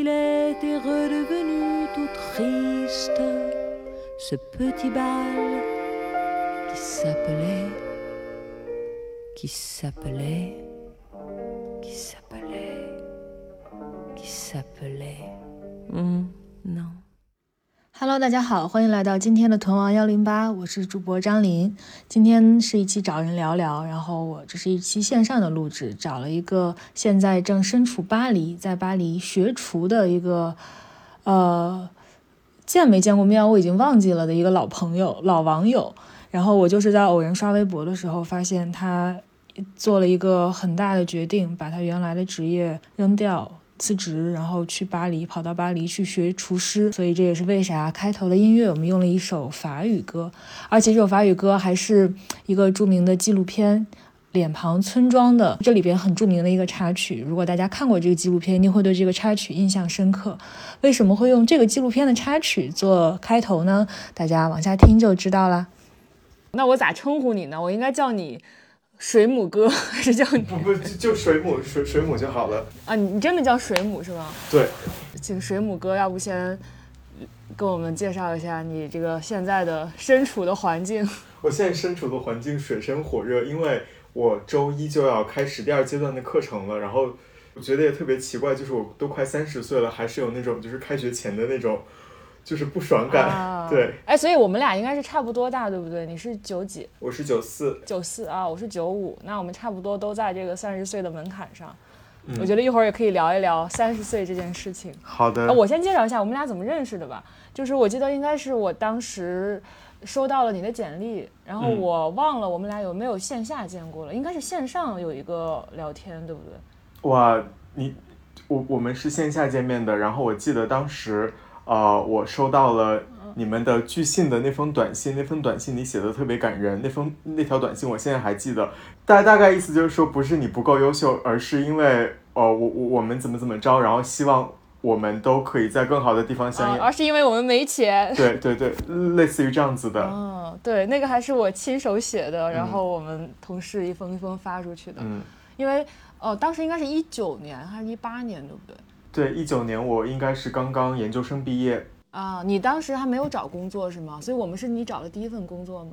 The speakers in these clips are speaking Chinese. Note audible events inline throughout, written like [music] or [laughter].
il était redevenu tout triste, ce petit bal qui s'appelait, qui s'appelait, qui s'appelait, qui s'appelait. Hmm, non. Hello，大家好，欢迎来到今天的屯王幺零八，我是主播张琳。今天是一期找人聊聊，然后我这是一期线上的录制，找了一个现在正身处巴黎，在巴黎学厨的一个，呃，见没见过面我已经忘记了的一个老朋友、老网友。然后我就是在偶然刷微博的时候，发现他做了一个很大的决定，把他原来的职业扔掉。辞职，然后去巴黎，跑到巴黎去学厨师，所以这也是为啥开头的音乐我们用了一首法语歌，而且这首法语歌还是一个著名的纪录片《脸庞村庄》的这里边很著名的一个插曲。如果大家看过这个纪录片，一定会对这个插曲印象深刻。为什么会用这个纪录片的插曲做开头呢？大家往下听就知道了。那我咋称呼你呢？我应该叫你。水母哥还 [laughs] 是叫你不不就水母水水母就好了啊！你你真的叫水母是吗？对，请水母哥，要不先跟我们介绍一下你这个现在的身处的环境。[laughs] 我现在身处的环境水深火热，因为我周一就要开始第二阶段的课程了。然后我觉得也特别奇怪，就是我都快三十岁了，还是有那种就是开学前的那种。就是不爽感，[laughs] 对，哎，所以我们俩应该是差不多大，对不对？你是九几？我是九四，九四啊，我是九五，那我们差不多都在这个三十岁的门槛上。我觉得一会儿也可以聊一聊三十岁这件事情。好的，我先介绍一下我们俩怎么认识的吧。就是我记得应该是我当时收到了你的简历，然后我忘了我们俩有没有线下见过了，应该是线上有一个聊天，对不对？哇，你我我们是线下见面的，然后我记得当时。呃，我收到了你们的拒信的那封短信，那封短信你写的特别感人，那封那条短信我现在还记得，大大概意思就是说，不是你不够优秀，而是因为呃，我我我们怎么怎么着，然后希望我们都可以在更好的地方相遇，而是因为我们没钱，对对对，类似于这样子的，嗯，对，那个还是我亲手写的，然后我们同事一封一封发出去的，嗯，因为呃，当时应该是一九年还是一八年，对不对？对，一九年我应该是刚刚研究生毕业啊。你当时还没有找工作是吗？所以我们是你找的第一份工作吗？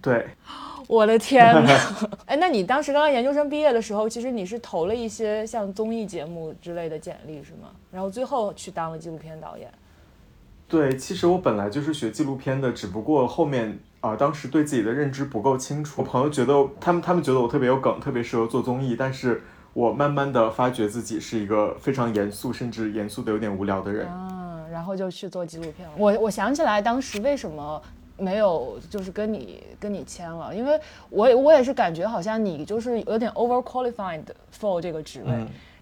对，[gasps] 我的天哪！[laughs] 哎，那你当时刚刚研究生毕业的时候，其实你是投了一些像综艺节目之类的简历是吗？然后最后去当了纪录片导演。对，其实我本来就是学纪录片的，只不过后面啊，当时对自己的认知不够清楚。我朋友觉得他们他们觉得我特别有梗，特别适合做综艺，但是。我慢慢的发觉自己是一个非常严肃，甚至严肃的有点无聊的人。嗯，然后就去做纪录片了。我我想起来当时为什么没有就是跟你跟你签了，因为我我也是感觉好像你就是有点 over qualified for 这个职位，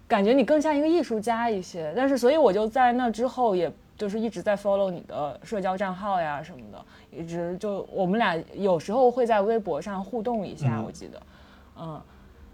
感觉你更像一个艺术家一些。但是所以我就在那之后，也就是一直在 follow 你的社交账号呀什么的，一直就我们俩有时候会在微博上互动一下，我记得，嗯。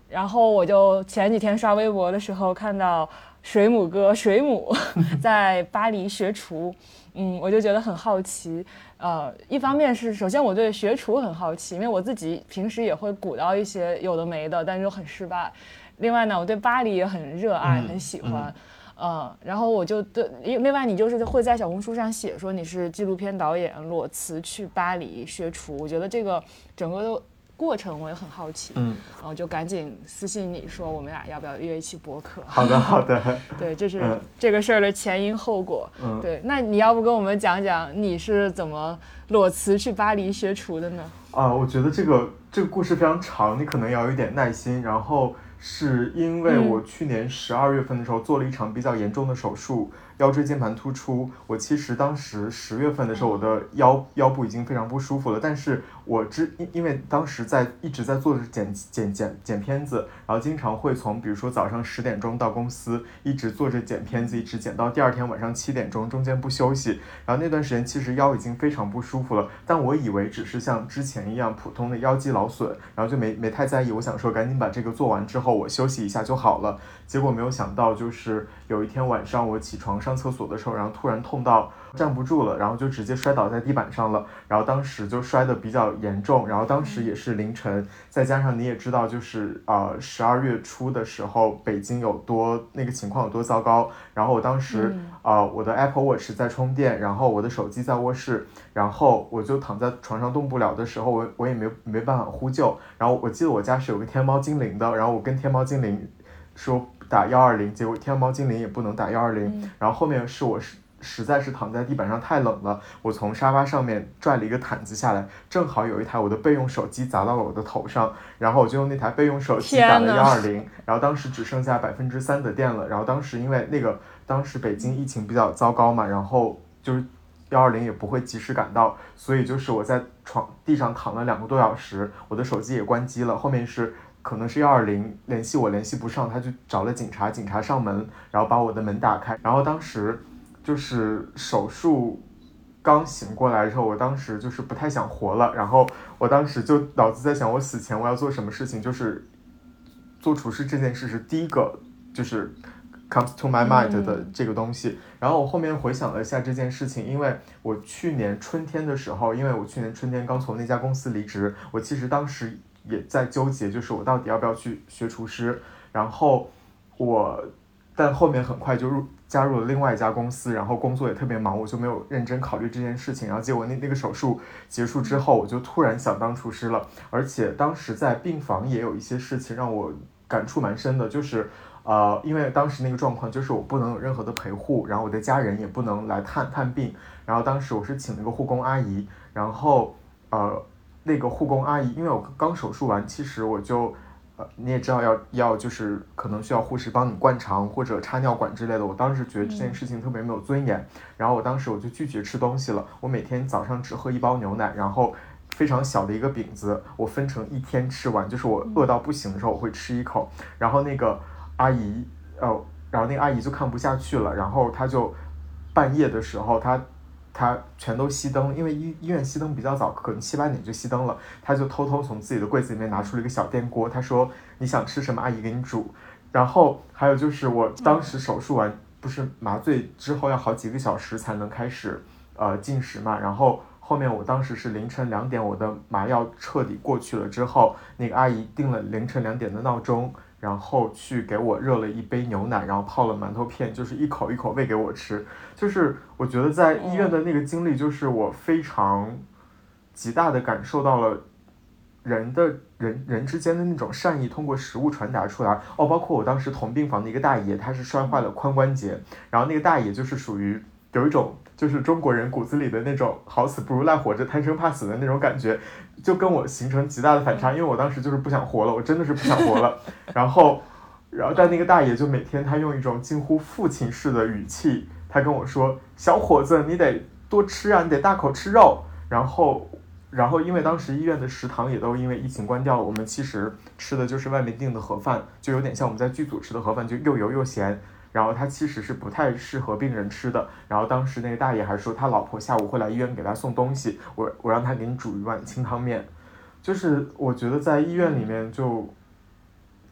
然后我就前几天刷微博的时候看到水母哥水母 [laughs] 在巴黎学厨，嗯，我就觉得很好奇。呃，一方面是首先我对学厨很好奇，因为我自己平时也会鼓捣一些有的没的，但是又很失败。另外呢，我对巴黎也很热爱，很喜欢。嗯，然后我就对，另外你就是会在小红书上写说你是纪录片导演，裸辞去巴黎学厨，我觉得这个整个都。过程我也很好奇，嗯，然后就赶紧私信你说我们俩要不要约一期播客？好的，好的。[laughs] 对，这是这个事儿的前因后果。嗯，对，那你要不跟我们讲讲你是怎么裸辞去巴黎学厨的呢？啊，我觉得这个这个故事非常长，你可能要有点耐心。然后是因为我去年十二月份的时候做了一场比较严重的手术。腰椎间盘突出，我其实当时十月份的时候，我的腰腰部已经非常不舒服了。但是我之因因为当时在一直在做着剪剪剪剪片子，然后经常会从比如说早上十点钟到公司，一直做着剪片子，一直剪到第二天晚上七点钟，中间不休息。然后那段时间其实腰已经非常不舒服了，但我以为只是像之前一样普通的腰肌劳损，然后就没没太在意。我想说赶紧把这个做完之。后我休息一下就好了。结果没有想到，就是有一天晚上我起床上厕所的时候，然后突然痛到站不住了，然后就直接摔倒在地板上了。然后当时就摔得比较严重，然后当时也是凌晨，再加上你也知道，就是呃十二月初的时候，北京有多那个情况有多糟糕。然后我当时啊，我的 Apple Watch 在充电，然后我的手机在卧室，然后我就躺在床上动不了的时候，我我也没没办法呼救。然后我记得我家是有个天猫精灵的，然后我跟天猫精灵说。打幺二零，结果天猫精灵也不能打幺二零。然后后面是我实实在是躺在地板上太冷了，我从沙发上面拽了一个毯子下来，正好有一台我的备用手机砸到了我的头上，然后我就用那台备用手机打了幺二零。然后当时只剩下百分之三的电了，然后当时因为那个当时北京疫情比较糟糕嘛，然后就是幺二零也不会及时赶到，所以就是我在床地上躺了两个多小时，我的手机也关机了，后面是。可能是幺二零联系我联系不上，他就找了警察，警察上门，然后把我的门打开，然后当时就是手术刚醒过来之后，我当时就是不太想活了，然后我当时就脑子在想，我死前我要做什么事情，就是做厨师这件事是第一个，就是 comes to my mind 的这个东西。然后我后面回想了一下这件事情，因为我去年春天的时候，因为我去年春天刚从那家公司离职，我其实当时。也在纠结，就是我到底要不要去学厨师。然后我，但后面很快就入加入了另外一家公司，然后工作也特别忙，我就没有认真考虑这件事情。然后结果那那个手术结束之后，我就突然想当厨师了。而且当时在病房也有一些事情让我感触蛮深的，就是呃，因为当时那个状况就是我不能有任何的陪护，然后我的家人也不能来探探病。然后当时我是请了个护工阿姨，然后呃。那个护工阿姨，因为我刚手术完，其实我就，呃，你也知道要要就是可能需要护士帮你灌肠或者插尿管之类的。我当时觉得这件事情特别没有尊严，然后我当时我就拒绝吃东西了。我每天早上只喝一包牛奶，然后非常小的一个饼子，我分成一天吃完，就是我饿到不行的时候我会吃一口。然后那个阿姨，呃，然后那个阿姨就看不下去了，然后她就半夜的时候她。他全都熄灯，因为医医院熄灯比较早，可能七八点就熄灯了。他就偷偷从自己的柜子里面拿出了一个小电锅，他说：“你想吃什么，阿姨给你煮。”然后还有就是我当时手术完，不是麻醉之后要好几个小时才能开始呃进食嘛。然后后面我当时是凌晨两点，我的麻药彻底过去了之后，那个阿姨定了凌晨两点的闹钟。然后去给我热了一杯牛奶，然后泡了馒头片，就是一口一口喂给我吃。就是我觉得在医院的那个经历，就是我非常极大的感受到了人的人人之间的那种善意，通过食物传达出来。哦，包括我当时同病房的一个大爷，他是摔坏了髋关节，然后那个大爷就是属于有一种。就是中国人骨子里的那种好死不如赖活着、贪生怕死的那种感觉，就跟我形成极大的反差。因为我当时就是不想活了，我真的是不想活了。然后，然后但那个大爷就每天他用一种近乎父亲式的语气，他跟我说：“小伙子，你得多吃啊，你得大口吃肉。”然后，然后因为当时医院的食堂也都因为疫情关掉了，我们其实吃的就是外面订的盒饭，就有点像我们在剧组吃的盒饭，就又油又咸。然后他其实是不太适合病人吃的。然后当时那个大爷还说他老婆下午会来医院给他送东西，我我让他给你煮一碗清汤面。就是我觉得在医院里面就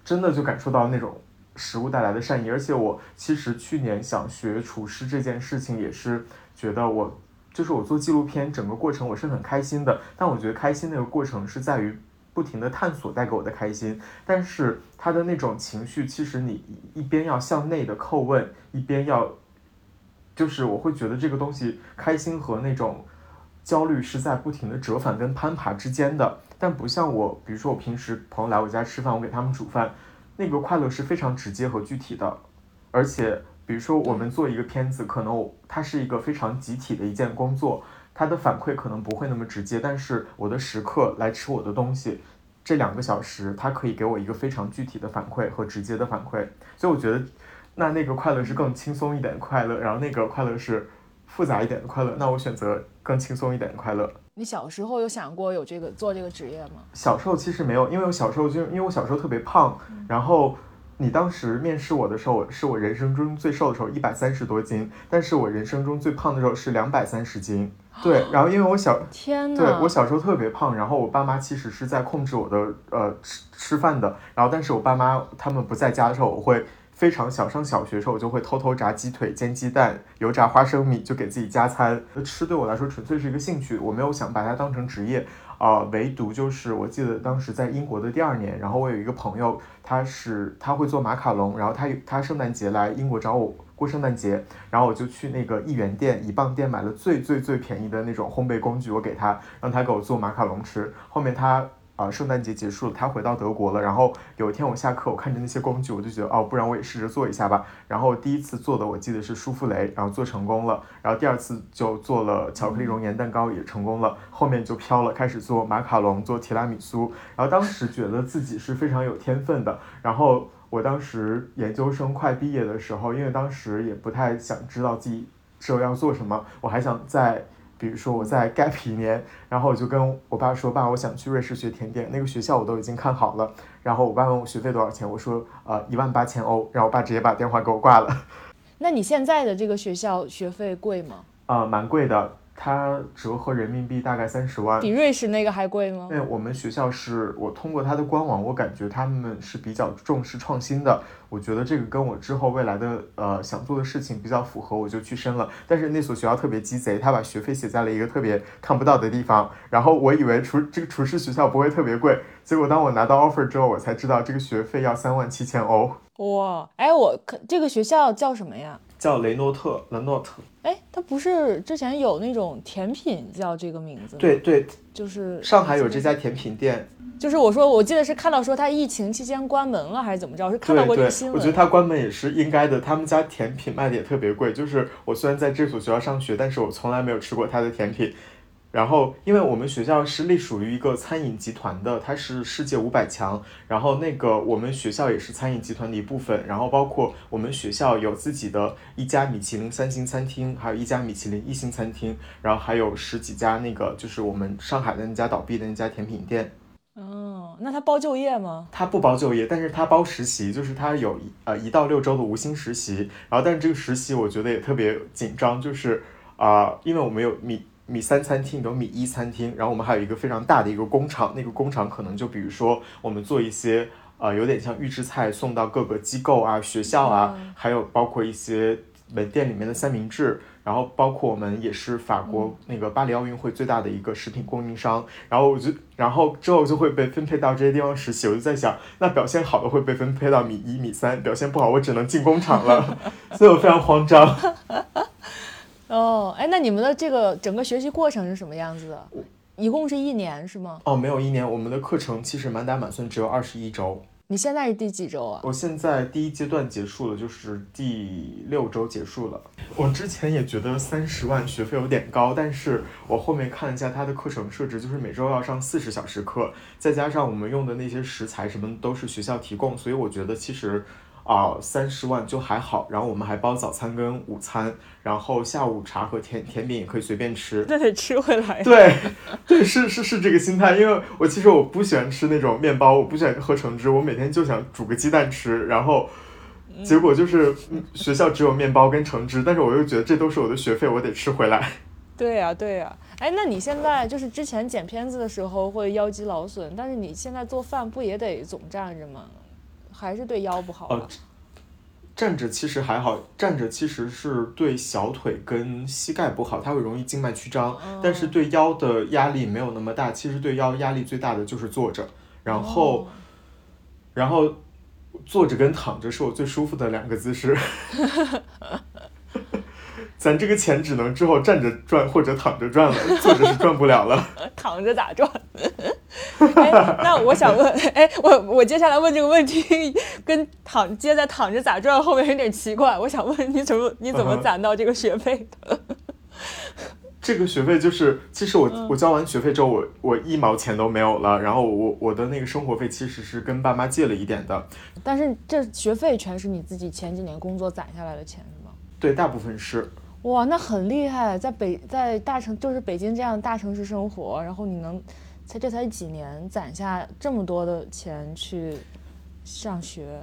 真的就感受到那种食物带来的善意。而且我其实去年想学厨师这件事情也是觉得我就是我做纪录片整个过程我是很开心的。但我觉得开心那个过程是在于。不停的探索带给我的开心，但是他的那种情绪，其实你一边要向内的叩问，一边要，就是我会觉得这个东西开心和那种焦虑是在不停的折返跟攀爬之间的。但不像我，比如说我平时朋友来我家吃饭，我给他们煮饭，那个快乐是非常直接和具体的。而且比如说我们做一个片子，可能它是一个非常集体的一件工作。他的反馈可能不会那么直接，但是我的食客来吃我的东西，这两个小时他可以给我一个非常具体的反馈和直接的反馈，所以我觉得，那那个快乐是更轻松一点的快乐，然后那个快乐是复杂一点的快乐，那我选择更轻松一点的快乐。你小时候有想过有这个做这个职业吗？小时候其实没有，因为我小时候就因为我小时候特别胖，然后你当时面试我的时候，是我人生中最瘦的时候，一百三十多斤，但是我人生中最胖的时候是两百三十斤。对，然后因为我小，天呐，对我小时候特别胖，然后我爸妈其实是在控制我的呃吃吃饭的，然后但是我爸妈他们不在家的时候，我会非常小上小学的时候，我就会偷偷炸鸡腿、煎鸡蛋、油炸花生米，就给自己加餐。吃对我来说纯粹是一个兴趣，我没有想把它当成职业。呃，唯独就是我记得当时在英国的第二年，然后我有一个朋友，他是他会做马卡龙，然后他他圣诞节来英国找我过圣诞节，然后我就去那个一元店、一磅店买了最最最便宜的那种烘焙工具，我给他，让他给我做马卡龙吃。后面他。啊，圣诞节结束了，他回到德国了。然后有一天我下课，我看着那些工具，我就觉得哦，不然我也试着做一下吧。然后第一次做的我记得是舒芙蕾，然后做成功了。然后第二次就做了巧克力熔岩蛋糕，也成功了。后面就飘了，开始做马卡龙，做提拉米苏。然后当时觉得自己是非常有天分的。然后我当时研究生快毕业的时候，因为当时也不太想知道自己之后要做什么，我还想在。比如说我在 [laughs] gap 一年，然后我就跟我爸说：“爸，我想去瑞士学甜点，那个学校我都已经看好了。”然后我爸问我学费多少钱，我说：“呃，一万八千欧。”然后我爸直接把电话给我挂了。那你现在的这个学校学费贵吗？呃，蛮贵的。它折合人民币大概三十万，比瑞士那个还贵吗？对，我们学校是我通过它的官网，我感觉他们是比较重视创新的。我觉得这个跟我之后未来的呃想做的事情比较符合，我就去申了。但是那所学校特别鸡贼，他把学费写在了一个特别看不到的地方。然后我以为厨这个厨师学校不会特别贵，结果当我拿到 offer 之后，我才知道这个学费要三万七千欧。哇，哎，我可这个学校叫什么呀？叫雷诺特，雷诺特。哎，它不是之前有那种甜品叫这个名字吗？对对，就是上海有这家甜品店。就是我说，我记得是看到说它疫情期间关门了，还是怎么着？是看到过这个新闻。我觉得它关门也是应该的。他们家甜品卖的也特别贵。就是我虽然在这所学校上学，但是我从来没有吃过它的甜品。然后，因为我们学校是隶属于一个餐饮集团的，它是世界五百强。然后，那个我们学校也是餐饮集团的一部分。然后，包括我们学校有自己的一家米其林三星餐厅，还有一家米其林一星餐厅，然后还有十几家那个就是我们上海的那家倒闭的那家甜品店。哦，那他包就业吗？他不包就业，但是他包实习，就是他有呃一到六周的无薪实习。然后，但是这个实习我觉得也特别紧张，就是啊，因为我们有米。米三餐厅有米一餐厅，然后我们还有一个非常大的一个工厂，那个工厂可能就比如说我们做一些呃有点像预制菜送到各个机构啊、学校啊，还有包括一些门店里面的三明治，然后包括我们也是法国那个巴黎奥运会最大的一个食品供应商，然后我就然后之后就会被分配到这些地方实习，我就在想，那表现好的会被分配到米一、米三，表现不好我只能进工厂了，[laughs] 所以我非常慌张。哦，哎，那你们的这个整个学习过程是什么样子的？一共是一年是吗？哦，没有一年，我们的课程其实满打满算只有二十一周。你现在是第几周啊？我现在第一阶段结束了，就是第六周结束了。我之前也觉得三十万学费有点高，但是我后面看了一下他的课程设置，就是每周要上四十小时课，再加上我们用的那些食材什么都是学校提供，所以我觉得其实。啊，三十万就还好，然后我们还包早餐跟午餐，然后下午茶和甜甜点也可以随便吃，那得吃回来。对，对，是是是这个心态，因为我其实我不喜欢吃那种面包，我不喜欢喝橙汁，我每天就想煮个鸡蛋吃，然后结果就是学校只有面包跟橙汁，但是我又觉得这都是我的学费，我得吃回来。对呀，对呀，哎，那你现在就是之前剪片子的时候会腰肌劳损，但是你现在做饭不也得总站着吗？还是对腰不好。呃，站着其实还好，站着其实是对小腿跟膝盖不好，它会容易静脉曲张。但是对腰的压力没有那么大。其实对腰压力最大的就是坐着，然后，然后坐着跟躺着是我最舒服的两个姿势。[laughs] 咱这个钱只能之后站着赚或者躺着赚了，坐着是赚不了了。[laughs] 躺着咋赚？[laughs] 哎，那我想问，哎，我我接下来问这个问题，跟躺接在躺着咋赚后面有点奇怪。我想问你怎么你怎么攒到这个学费的？[laughs] 这个学费就是，其实我我交完学费之后，我我一毛钱都没有了。然后我我的那个生活费其实是跟爸妈借了一点的。但是这学费全是你自己前几年工作攒下来的钱是吗？对，大部分是。哇，那很厉害，在北在大城就是北京这样大城市生活，然后你能才这才几年攒下这么多的钱去上学，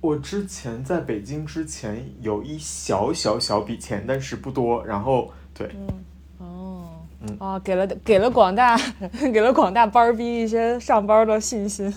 我之前在北京之前有一小小小笔钱，但是不多。然后对，嗯哦，嗯啊，给了给了广大 [laughs] 给了广大班儿逼一些上班的信心。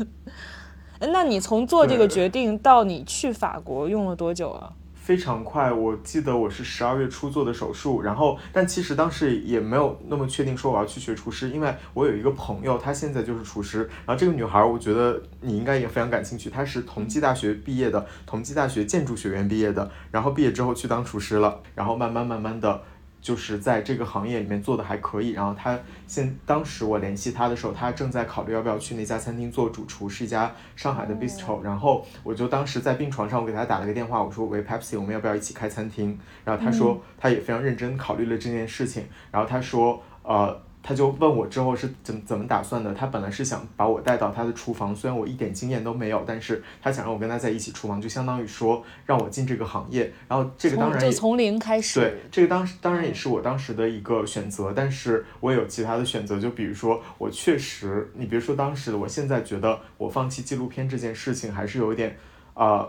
[laughs] 哎那你从做这个决定到你去法国用了多久啊？非常快，我记得我是十二月初做的手术，然后但其实当时也没有那么确定说我要去学厨师，因为我有一个朋友，她现在就是厨师，然后这个女孩我觉得你应该也非常感兴趣，她是同济大学毕业的，同济大学建筑学院毕业的，然后毕业之后去当厨师了，然后慢慢慢慢的。就是在这个行业里面做的还可以，然后他现当时我联系他的时候，他正在考虑要不要去那家餐厅做主厨，是一家上海的 bistro，然后我就当时在病床上，我给他打了个电话，我说喂 Pepsi，我们要不要一起开餐厅？然后他说他也非常认真考虑了这件事情，然后他说呃。她就问我之后是怎怎么打算的。他本来是想把我带到他的厨房，虽然我一点经验都没有，但是他想让我跟他在一起厨房，就相当于说让我进这个行业。然后这个当然就从零开始。对，这个当时当然也是我当时的一个选择，但是我也有其他的选择，就比如说我确实，你比如说当时我现在觉得我放弃纪录片这件事情还是有一点，呃，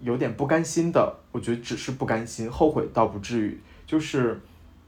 有点不甘心的。我觉得只是不甘心，后悔倒不至于，就是，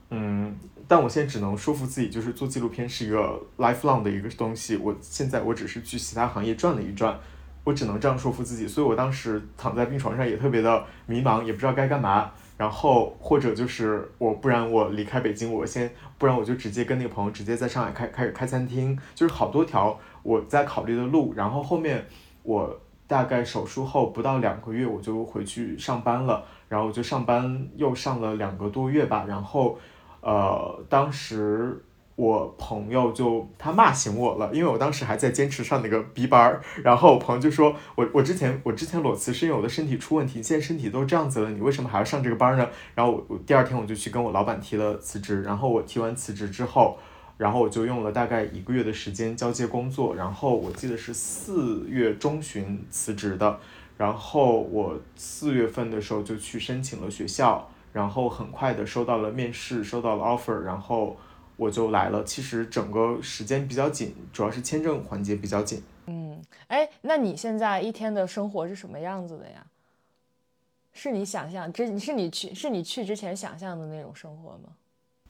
嗯，但我现在只能说服自己，就是做纪录片是一个 lifelong 的一个东西。我现在我只是去其他行业转了一转，我只能这样说服自己。所以我当时躺在病床上也特别的迷茫，也不知道该干嘛。然后或者就是我，不然我离开北京，我先，不然我就直接跟那个朋友直接在上海开开始开餐厅，就是好多条我在考虑的路。然后后面我大概手术后不到两个月，我就回去上班了，然后我就上班又上了两个多月吧。然后呃，当时我朋友就他骂醒我了，因为我当时还在坚持上那个 B 班儿，然后我朋友就说我我之前我之前裸辞是因为我的身体出问题，现在身体都这样子了，你为什么还要上这个班呢？然后我我第二天我就去跟我老板提了辞职，然后我提完辞职之后。然后我就用了大概一个月的时间交接工作，然后我记得是四月中旬辞职的，然后我四月份的时候就去申请了学校，然后很快的收到了面试，收到了 offer，然后我就来了。其实整个时间比较紧，主要是签证环节比较紧。嗯，哎，那你现在一天的生活是什么样子的呀？是你想象之，是你去，是你去之前想象的那种生活吗？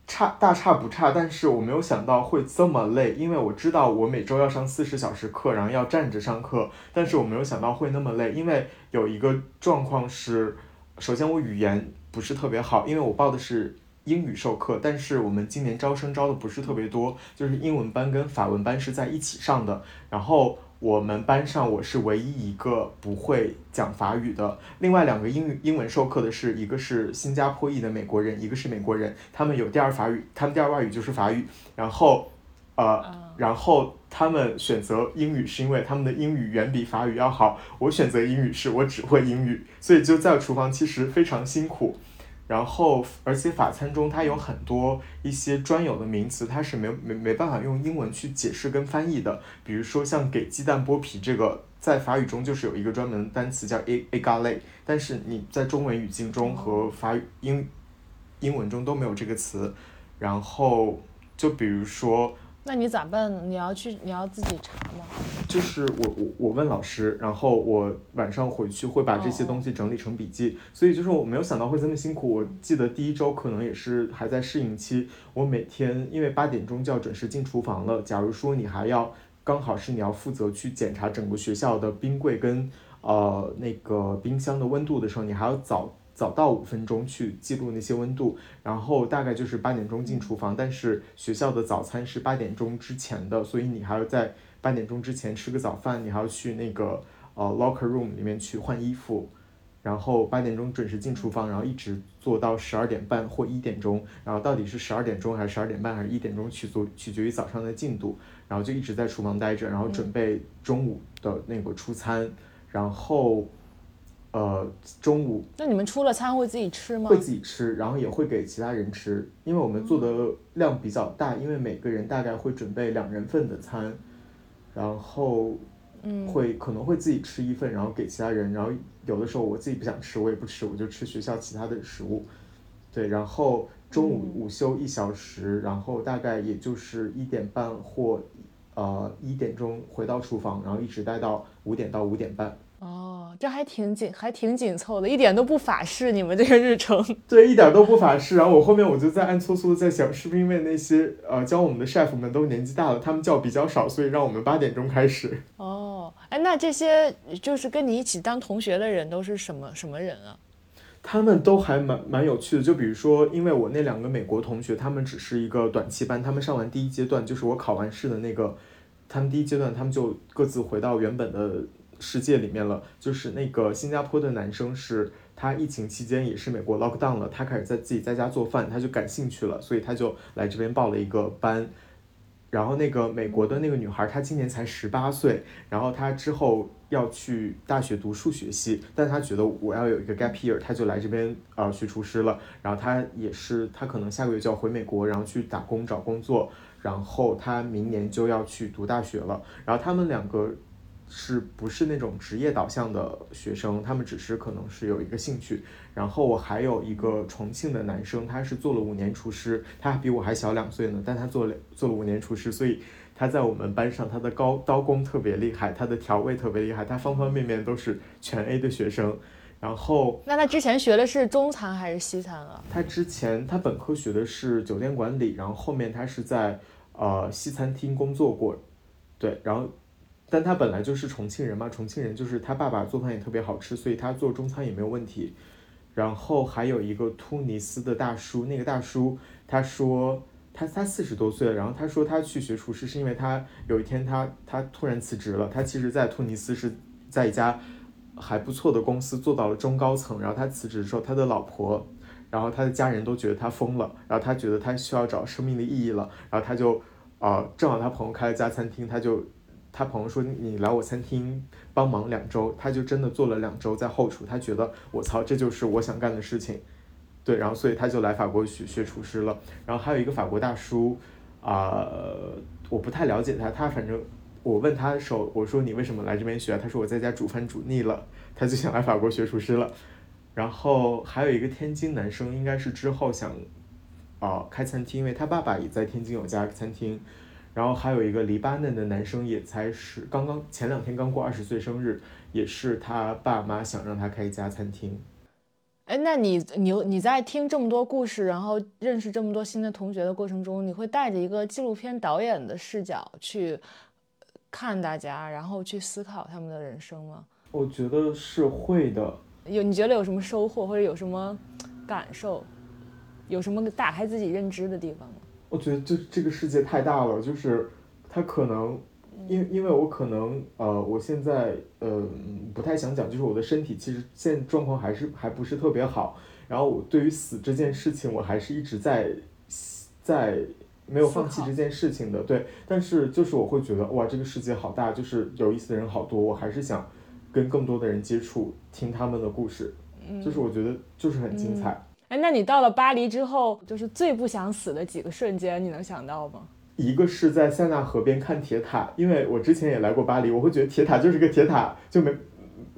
差大差不差，但是我没有想到会这么累，因为我知道我每周要上四十小时课，然后要站着上课，但是我没有想到会那么累，因为有一个状况是，首先我语言不是特别好，因为我报的是英语授课，但是我们今年招生招的不是特别多，就是英文班跟法文班是在一起上的，然后我们班上我是唯一一个不会讲法语的，另外两个英语英文授课的是一个是新加坡裔的美国人，一个是美国人，他们有第二法语，他们第二外语就是法语，然后呃，然后他们选择英语是因为他们的英语远比法语要好，我选择英语是我只会英语，所以就在厨房其实非常辛苦。然后，而且法餐中它有很多一些专有的名词，它是没没没办法用英文去解释跟翻译的。比如说像给鸡蛋剥皮这个，在法语中就是有一个专门单词叫 a a g a l e 但是你在中文语境中和法语英英文中都没有这个词。然后就比如说，那你咋办？你要去，你要自己查吗？就是我我我问老师，然后我晚上回去会把这些哦东西整理成笔记，所以就是我没有想到会这么辛苦。我记得第一周可能也是还在适应期，我每天因为八点钟就要准时进厨房了。假如说你还要刚好是你要负责去检查整个学校的冰柜跟呃那个冰箱的温度的时候，你还要早。早到五分钟去记录那些温度，然后大概就是八点钟进厨房，但是学校的早餐是八点钟之前的，所以你还要在八点钟之前吃个早饭，你还要去那个呃 locker room 里面去换衣服，然后八点钟准时进厨房，然后一直做到十二点半或一点钟，然后到底是十二点钟还是十二点半还是一点钟取做取决于早上的进度，然后就一直在厨房待着，然后准备中午的那个出餐，然后呃中午。那你们出了餐会自己吃吗？会？自己吃，然后也会给其他人吃，因为我们做的量比较大，因为每个人大概会准备两人份的餐，然后嗯，会可能会自己吃一份，然后给其他人，然后有的时候我自己不想吃，我也不吃，我就吃学校其他的食物，对，然后中午嗯。午休一小时，然后大概也就是一点半或呃一点钟回到厨房，然后一直待到五点到五点半。哦，哦，这还挺紧，还挺紧凑的，一点都不法式。你们这个日程，对，一点都不法式。然后我后面我就在暗搓搓的在想，是不是因为那些呃教我们的 chef 们都年纪大了，他们叫比较少，所以让我们八点钟开始。哦，哎，那这些就是跟你一起当同学的人都是什么什么人啊？他们都还蛮蛮有趣的。就比如说，因为我那两个美国同学，他们只是一个短期班，他们上完第一阶段，就是我考完试的那个，他们第一阶段他们就各自回到原本的。世界里面了，就是那个新加坡的男生，是他疫情期间也是美国 lock down 了，他开始在自己在家做饭，他就感兴趣了，所以他就来这边报了一个班。然后那个美国的那个女孩，她今年才十八岁，然后她之后要去大学读数学系，但她觉得我要有一个 gap year，她就来这边呃学厨师了。然后她也是，她可能下个月就要回美国，然后去打工找工作，然后她明年就要去读大学了。然后他们两个。是不是那种职业导向的学生？他们只是可能是有一个兴趣。然后我还有一个重庆的男生，他是做了五年厨师，他比我还小两岁呢，但他做了做了五年厨师，所以他在我们班上他的高刀工特别厉害，他的调味特别厉害，他方方面面都是全 A 的学生。然后那他之前学的是中餐还是西餐啊？他之前他本科学的是酒店管理，然后后面他是在呃西餐厅工作过，对，然后。但他本来就是重庆人嘛，重庆人就是他爸爸做饭也特别好吃，所以他做中餐也没有问题。然后还有一个突尼斯的大叔，那个大叔他说他他四十多岁了，然后他说他去学厨师是因为他有一天他他突然辞职了，他其实在突尼斯是在一家还不错的公司做到了中高层，然后他辞职的时候，他的老婆，然后他的家人都觉得他疯了，然后他觉得他需要找生命的意义了，然后他就啊正好他朋友开了家餐厅，他就。他朋友说你来我餐厅帮忙两周，他就真的做了两周在后厨，他觉得我操这就是我想干的事情，对，然后所以他就来法国学学厨师了。然后还有一个法国大叔，啊，我不太了解他，他反正我问他的时候，我说你为什么来这边学？他说我在家煮饭煮腻了，他就想来法国学厨师了。然后还有一个天津男生，应该是之后想啊开餐厅，因为他爸爸也在天津有家餐厅。然后还有一个黎巴嫩的男生，也才是刚刚前两天刚过二十岁生日，也是他爸妈想让他开一家餐厅。哎，那你你你在听这么多故事，然后认识这么多新的同学的过程中，你会带着一个纪录片导演的视角去看大家，然后去思考他们的人生吗？我觉得是会的。有你觉得有什么收获，或者有什么感受，有什么打开自己认知的地方吗？我觉得这这个世界太大了，就是他可能，因因为我可能呃，我现在呃不太想讲，就是我的身体其实现状况还是还不是特别好，然后我对于死这件事情，我还是一直在在没有放弃这件事情的，对，但是就是我会觉得哇，这个世界好大，就是有意思的人好多，我还是想跟更多的人接触，听他们的故事，就是我觉得就是很精彩。哎，那你到了巴黎之后，就是最不想死的几个瞬间，你能想到吗？一个是在塞纳河边看铁塔，因为我之前也来过巴黎，我会觉得铁塔就是个铁塔，就没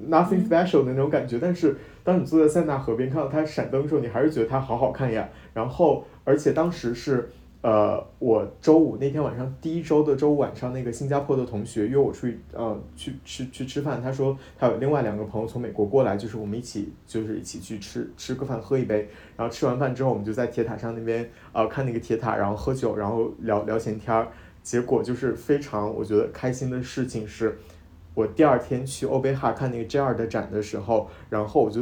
nothing special 的那种感觉。但是当你坐在塞纳河边看到它闪灯的时候，你还是觉得它好好看呀。然后，而且当时是。呃，我周五那天晚上，第一周的周五晚上，那个新加坡的同学约我出去，呃，去吃去吃饭。他说他有另外两个朋友从美国过来，就是我们一起，就是一起去吃吃个饭，喝一杯。然后吃完饭之后，我们就在铁塔上那边，呃，看那个铁塔，然后喝酒，然后聊聊闲天儿。结果就是非常我觉得开心的事情是，我第二天去欧贝哈看那个 J 二的展的时候，然后我就。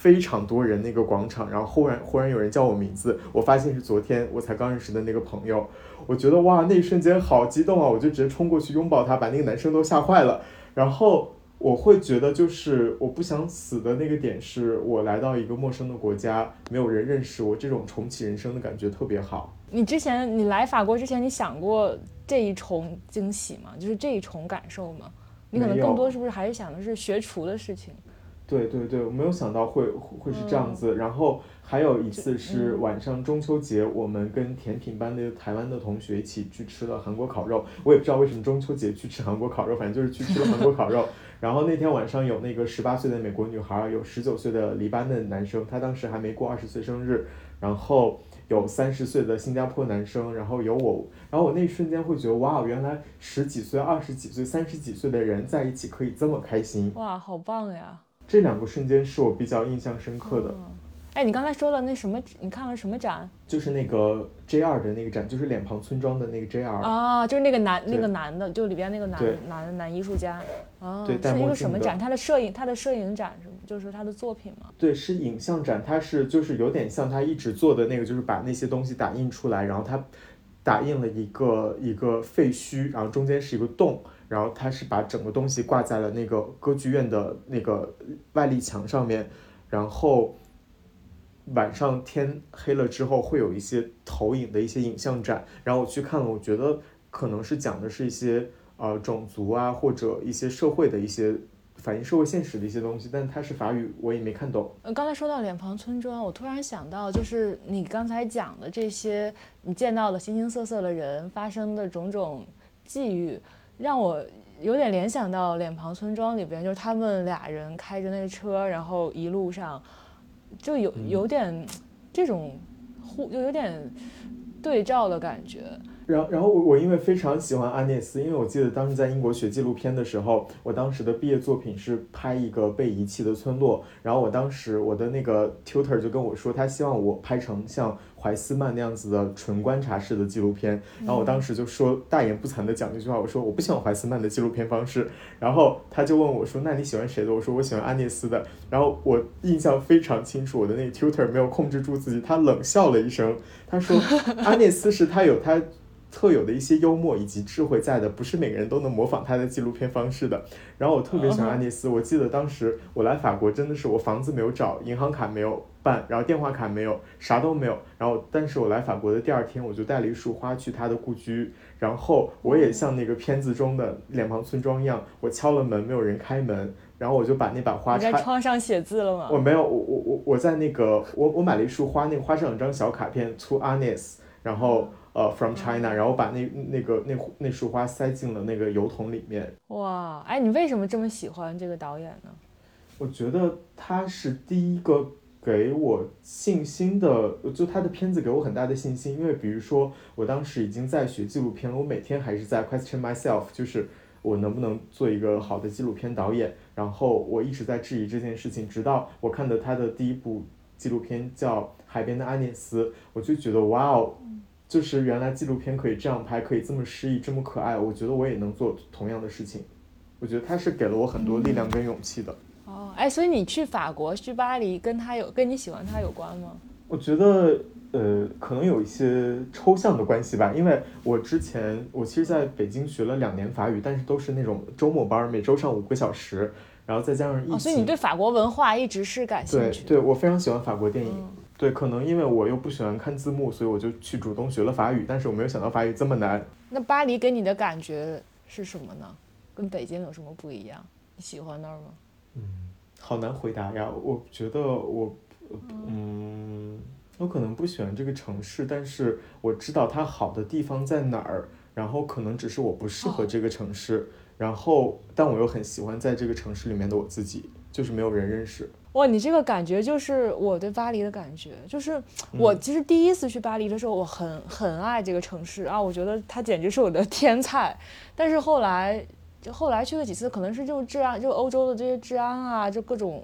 非常多人那个广场，然后忽然忽然有人叫我名字，我发现是昨天我才刚认识的那个朋友，我觉得哇，那一瞬间好激动啊！我就直接冲过去拥抱他，把那个男生都吓坏了。然后我会觉得，就是我不想死的那个点是，我来到一个陌生的国家，没有人认识我，这种重启人生的感觉特别好。你之前你来法国之前，你想过这一重惊喜吗？就是这一重感受吗？你可能更多是不是还是想的是学厨的事情？对对对，我没有想到会会是这样子。然后还有一次是晚上中秋节，我们跟甜品班的台湾的同学一起去吃了韩国烤肉。我也不知道为什么中秋节去吃韩国烤肉，反正就是去吃了韩国烤肉。[laughs] 然后那天晚上有那个十八岁的美国女孩，有十九岁的黎巴嫩男生，他当时还没过二十岁生日。然后有三十岁的新加坡男生，然后有我。然后我那一瞬间会觉得，哇，原来十几岁、二十几岁、三十几岁的人在一起可以这么开心。哇，好棒呀！这两个瞬间是我比较印象深刻的。哎，你刚才说的那什么，你看了什么展？就是那个 J 二的那个展，就是脸庞村庄的那个 J 二啊，就是那个男那个男的，就里边那个男男男艺术家啊，对是一个什么展？他的摄影，他的摄影展是吗？就是他的作品吗？对，是影像展，他是就是有点像他一直做的那个，就是把那些东西打印出来，然后他打印了一个一个废墟，然后中间是一个洞，然后他是把整个东西挂在了那个歌剧院的那个外立墙上面，然后晚上天黑了之后会有一些投影的一些影像展，然后我去看了，我觉得可能是讲的是一些呃种族啊或者一些社会的一些反映社会现实的一些东西，但它是法语，我也没看懂。呃，刚才说到脸庞村庄，我突然想到，就是你刚才讲的这些，你见到的形形色色的人发生的种种际遇，让我有点联想到脸庞村庄里边，就是他们俩人开着那个车，然后一路上就有有点这种互，就有点对照的感觉。然后，然后我我因为非常喜欢阿涅斯，因为我记得当时在英国学纪录片的时候，我当时的毕业作品是拍一个被遗弃的村落。然后我当时我的那个 tutor 就跟我说，他希望我拍成像怀斯曼那样子的纯观察式的纪录片。然后我当时就说大言不惭的讲这句话，我说我不喜欢怀斯曼的纪录片方式。然后他就问我说，那你喜欢谁的？我说我喜欢阿涅斯的。然后我印象非常清楚，我的那个 tutor 没有控制住自己，他冷笑了一声，他说 [laughs] 阿涅斯是他有他。特有的一些幽默以及智慧在的，不是每个人都能模仿他的纪录片方式的。然后我特别喜欢阿涅斯，我记得当时我来法国真的是我房子没有找，银行卡没有办，然后电话卡没有，啥都没有。然后但是我来法国的第二天，我就带了一束花去他的故居，然后我也像那个片子中的脸庞村庄一样，我敲了门，没有人开门，然后我就把那把花你在插。窗上写字了吗？我没有，我我我我在那个我我买了一束花，那个花上有张小卡片，To Anis，然后呃 From China，然后把那那个那那束花塞进了那个油桶里面。哇，哎，你为什么这么喜欢这个导演呢？我觉得他是第一个给我信心的，就他的片子给我很大的信心。因为比如说，我当时已经在学纪录片了，我每天还是在 question myself，就是我能不能做一个好的纪录片导演。然后我一直在质疑这件事情，直到我看的他的第一部纪录片叫《海边的阿涅斯》，我就觉得哇哦，就是原来纪录片可以这样拍，可以这么诗意，这么可爱。我觉得我也能做同样的事情。我觉得他是给了我很多力量跟勇气的。哦，哎，所以你去法国、去巴黎，跟他有跟你喜欢他有关吗？我觉得，呃，可能有一些抽象的关系吧，因为我之前我其实在北京学了两年法语，但是都是那种周末班，每周上五个小时，然后再加上疫情，哦，所以你对法国文化一直是感兴趣的。对对，我非常喜欢法国电影。嗯对，可能因为我又不喜欢看字幕，所以我就去主动学了法语，但是我没有想到法语这么难。那巴黎给你的感觉是什么呢？跟北京有什么不一样？你喜欢那儿吗？好难回答呀，我觉得我，嗯，我可能不喜欢这个城市，但是我知道它好的地方在哪儿，然后可能只是我不适合这个城市，然后但我又很喜欢在这个城市里面的我自己，就是没有人认识。哇，你这个感觉就是我对巴黎的感觉，就是我其实第一次去巴黎的时候，我很很爱这个城市啊，我觉得它简直是我的 [laughs] 天菜。但是后来就后来去了几次，可能是就治安，就欧洲的这些治安啊，就各种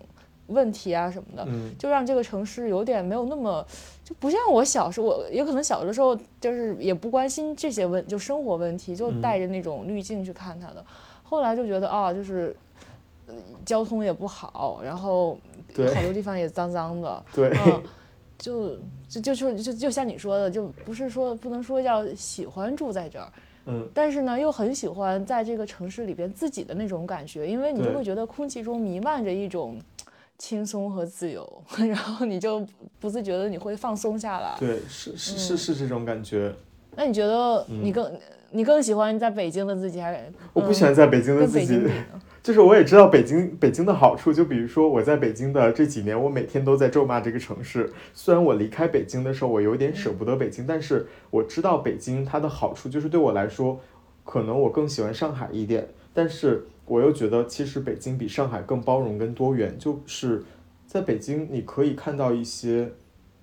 问题啊什么的，嗯就让这个城市有点没有那么，就不像我小时候，我也可能小的时候就是也不关心这些问，就生活问题，就带着那种滤镜去看它的。后来就觉得啊，就是。呃交通也不好，然后好多地方也脏脏的，对，嗯，[laughs] 就就就就就就像你说的，就不是说不能说要喜欢住在这儿，嗯，但是呢又很喜欢在这个城市里边自己的那种感觉，因为你就会觉得空气中弥漫着一种轻松和自由，[laughs] 然后你就不自觉的你会放松下来。对，是是是是这种感觉。那你觉得嗯你更、你更喜欢在北京的自己，还是我不喜欢在北京的自己？就是我也知道北京北京的好处，就比如说我在北京的这几年，我每天都在咒骂这个城市。虽然我离开北京的时候，我有点舍不得北京，但是我知道北京它的好处，就是对我来说，可能我更喜欢上海一点，但是我又觉得其实北京比上海更包容跟多元。就是在北京，你可以看到一些。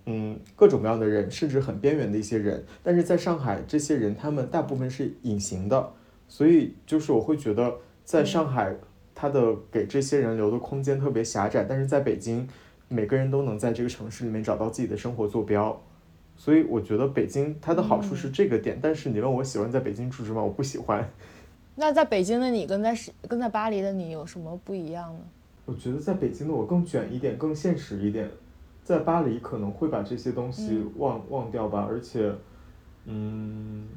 嗯，各种各样的人，甚至很边缘的一些人，但是在上海，这些人他们大部分是隐形的，所以就是我会觉得，在上海，它的给这些人留的空间特别狭窄，但是在北京，每个人都能在这个城市里面找到自己的生活坐标，所以我觉得北京它的好处是这个点。但是你问我喜欢在北京住吗？我不喜欢。[laughs] 那在北京的你跟在是跟在巴黎的你有什么不一样呢？我觉得在北京的我更卷一点，更现实一点，在巴黎可能会把这些东西忘忘掉吧，而且，嗯。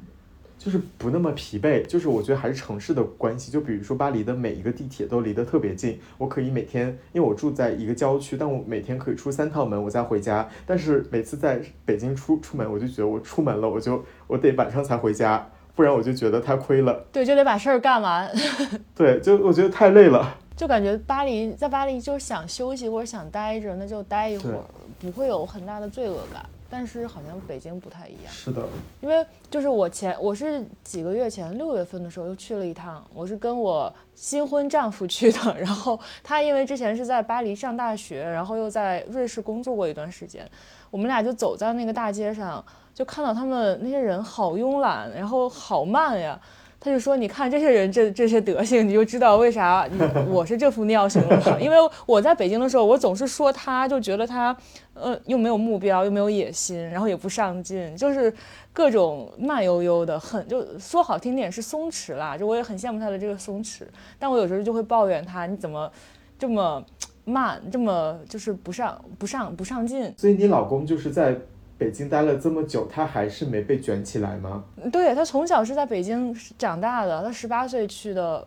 就是不那么疲惫，就是我觉得还是城市的关系。就比如说巴黎的每一个地铁都离得特别近，我可以每天，因为我住在一个郊区，但我每天可以出三趟门，我再回家。但是每次在北京出出门，我就觉得我出门了，我就我得晚上才回家，不然我就觉得太亏了。对，就得把事儿干完。[laughs] 对，就我觉得太累了。就感觉巴黎在巴黎就是想休息或者想待着，那就待一会儿，不会有很大的罪恶感。但是好像北京不太一样，是的，因为就是我前我是几个月前六月份的时候又去了一趟，我是跟我新婚丈夫去的，然后他因为之前是在巴黎上大学，然后又在瑞士工作过一段时间，我们俩就走在那个大街上，就看到他们那些人好慵懒，然后好慢呀。他就说：“你看这些人这这些德行，你就知道为啥我是这副尿性了。[laughs] 因为我在北京的时候，我总是说他，就觉得他，呃，又没有目标，又没有野心，然后也不上进，就是各种慢悠悠的，很就说好听点是松弛啦。就我也很羡慕他的这个松弛，但我有时候就会抱怨他，你怎么这么 [tsk] 慢，这么就是不上不上不上进。所以你老公就是在。”北京待了这么久，他还是没被卷起来吗？对他从小是在北京长大的，他十八岁去的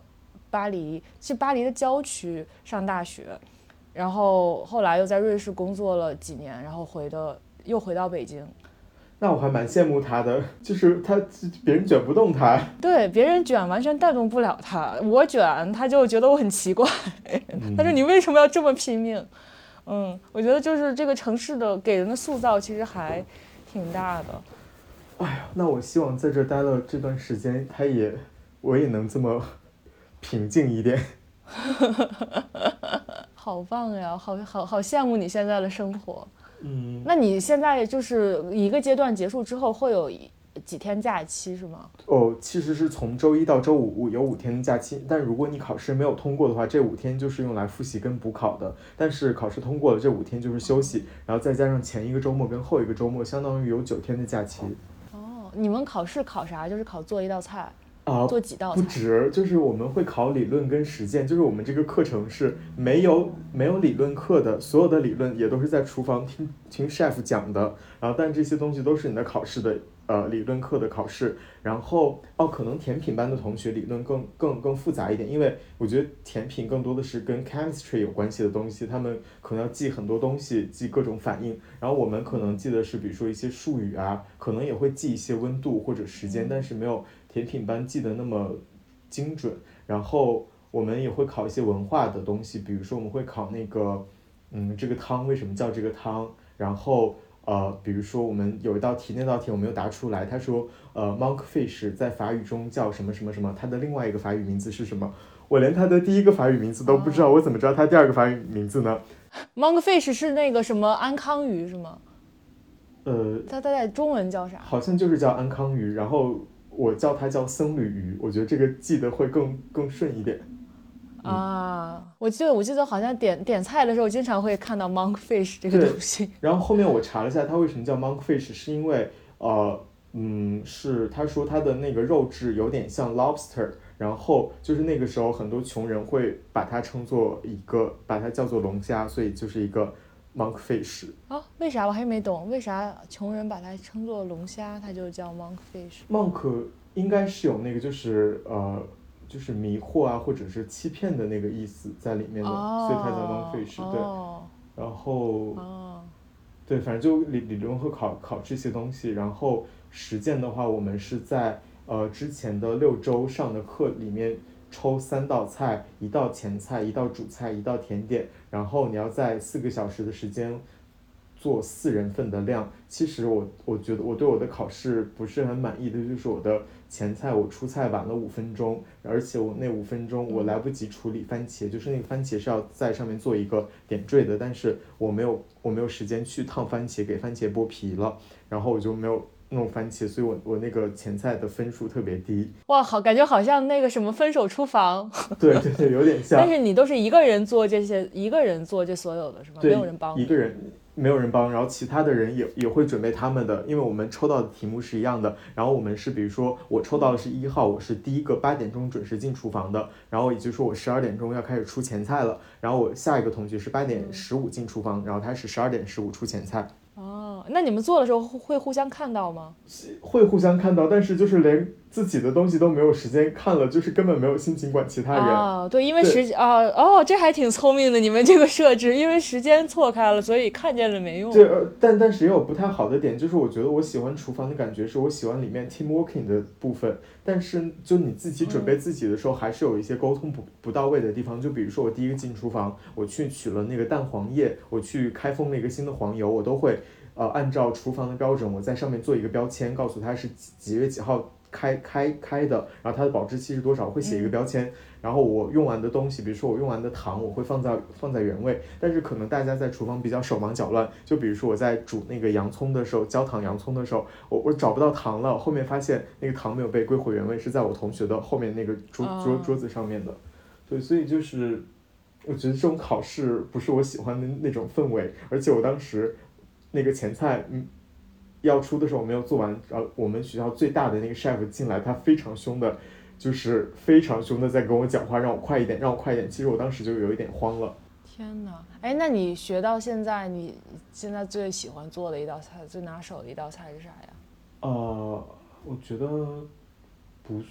巴黎，去巴黎的郊区上大学，然后后来又在瑞士工作了几年，然后回的又回到北京。那我还蛮羡慕他的，就是他别人卷不动他，对别人卷完全带动不了他，我卷他就觉得我很奇怪，他说你为什么要这么拼命？嗯，我觉得就是这个城市的给人的塑造其实还挺大的。哎呀，那我希望在这待了这段时间，他也我也能这么平静一点。[laughs] 好棒呀，好好好羡慕你现在的生活。嗯，那你现在就是一个阶段结束之后会有？几天假期是吗？哦，其实是从周一到周五有五天的假期，但如果你考试没有通过的话，这五天就是用来复习跟补考的。但是考试通过了，这五天就是休息，然后再加上前一个周末跟后一个周末，相当于有九天的假期。哦，你们考试考啥？就是考做一道菜啊？做几道菜？不止，就是我们会考理论跟实践。就是我们这个课程是没有没有理论课的，所有的理论也都是在厨房听听 chef 讲的。然后，但这些东西都是你的考试的。呃，理论课的考试，然后哦，可能甜品班的同学理论更更更复杂一点，因为我觉得甜品更多的是跟 chemistry 有关系的东西，他们可能要记很多东西，记各种反应。然后我们可能记的是，比如说一些术语啊，可能也会记一些温度或者时间，但是没有甜品班记得那么精准。然后我们也会考一些文化的东西，比如说我们会考那个，嗯，这个汤为什么叫这个汤，然后。呃，比如说我们有一道题，那道题我没有答出来。他说，呃，monkfish 在法语中叫什么什么什么？它的另外一个法语名字是什么？我连它的第一个法语名字都不知道，我怎么知道它第二个法语名字呢？monkfish 是那个什么安康鱼是吗？呃，它它在中文叫啥？好像就是叫安康鱼，然后我叫它叫僧侣鱼，我觉得这个记得会更更顺一点。啊，我记得我记得好像点点菜的时候经常会看到 monkfish 这个东西。然后后面我查了一下，它为什么叫 monkfish，是因为呃嗯是他说它的那个肉质有点像 lobster，然后就是那个时候很多穷人会把它称作一个把它叫做龙虾，所以就是一个 monkfish。啊，为啥我还没懂？为啥穷人把它称作龙虾，它就叫 monkfish？monk 应该是有那个就是呃。就是迷惑啊，或者是欺骗的那个意思在里面的，所以它叫 monkfish。对，然后，对，反正就理理论和考考这些东西。然后实践的话，我们是在呃之前的六周上的课里面抽三道菜，一道前菜，一道主菜，一道甜点。然后你要在四个小时的时间做四人份的量。其实我我觉得我对我的考试不是很满意的，就是我的。前菜我出菜晚了五分钟，而且我那五分钟我来不及处理番茄，就是那个番茄是要在上面做一个点缀的，但是我没有我没有时间去烫番茄，给番茄剥皮了，然后我就没有弄番茄，所以我我那个前菜的分数特别低。哇，好，感觉好像那个什么分手厨房。[laughs] 对对对，有点像。但是你都是一个人做这些，一个人做这所有的是吗？没有人帮。一个人。没有人帮，然后其他的人也也会准备他们的，因为我们抽到的题目是一样的。然后我们是，比如说我抽到的是一号，我是第一个八点钟准时进厨房的。然后也就是说我十二点钟要开始出前菜了。然后我下一个同学是八点十五进厨房，然后他是十二点十五出前菜。哦，那你们做的时候会互相看到吗？会互相看到，但是就是连自己的东西都没有时间看了，就是根本没有心情管其他人。啊，对，因为时啊哦，这还挺聪明的，你们这个设置，因为时间错开了，所以看见了没用。对但但是也有不太好的点，就是我觉得我喜欢厨房的感觉，是我喜欢里面 team working 的部分。但是就你自己准备自己的时候，还是有一些沟通不不到位的地方。就比如说我第一个进厨房，我去取了那个蛋黄液，我去开封了一个新的黄油，我都会。呃，按照厨房的标准，我在上面做一个标签，告诉他是几几月几号开开开的，然后它的保质期是多少，会写一个标签。然后我用完的东西，比如说我用完的糖，我会放在放在原位。但是可能大家在厨房比较手忙脚乱，就比如说我在煮那个洋葱的时候，焦糖洋葱的时候，我我找不到糖了，后面发现那个糖没有被归回原位，是在我同学的后面那个桌桌桌子上面的。对，所以就是我觉得这种考试不是我喜欢的那种氛围，而且我当时。那个前菜，嗯，要出的时候我没有做完，然后我们学校最大的那个 chef 进来，他非常凶的，就是非常凶的在跟我讲话，让我快一点，让我快一点。其实我当时就有一点慌了。天哪，哎，那你学到现在，你现在最喜欢做的一道菜，最拿手的一道菜是啥呀？呃，我觉得不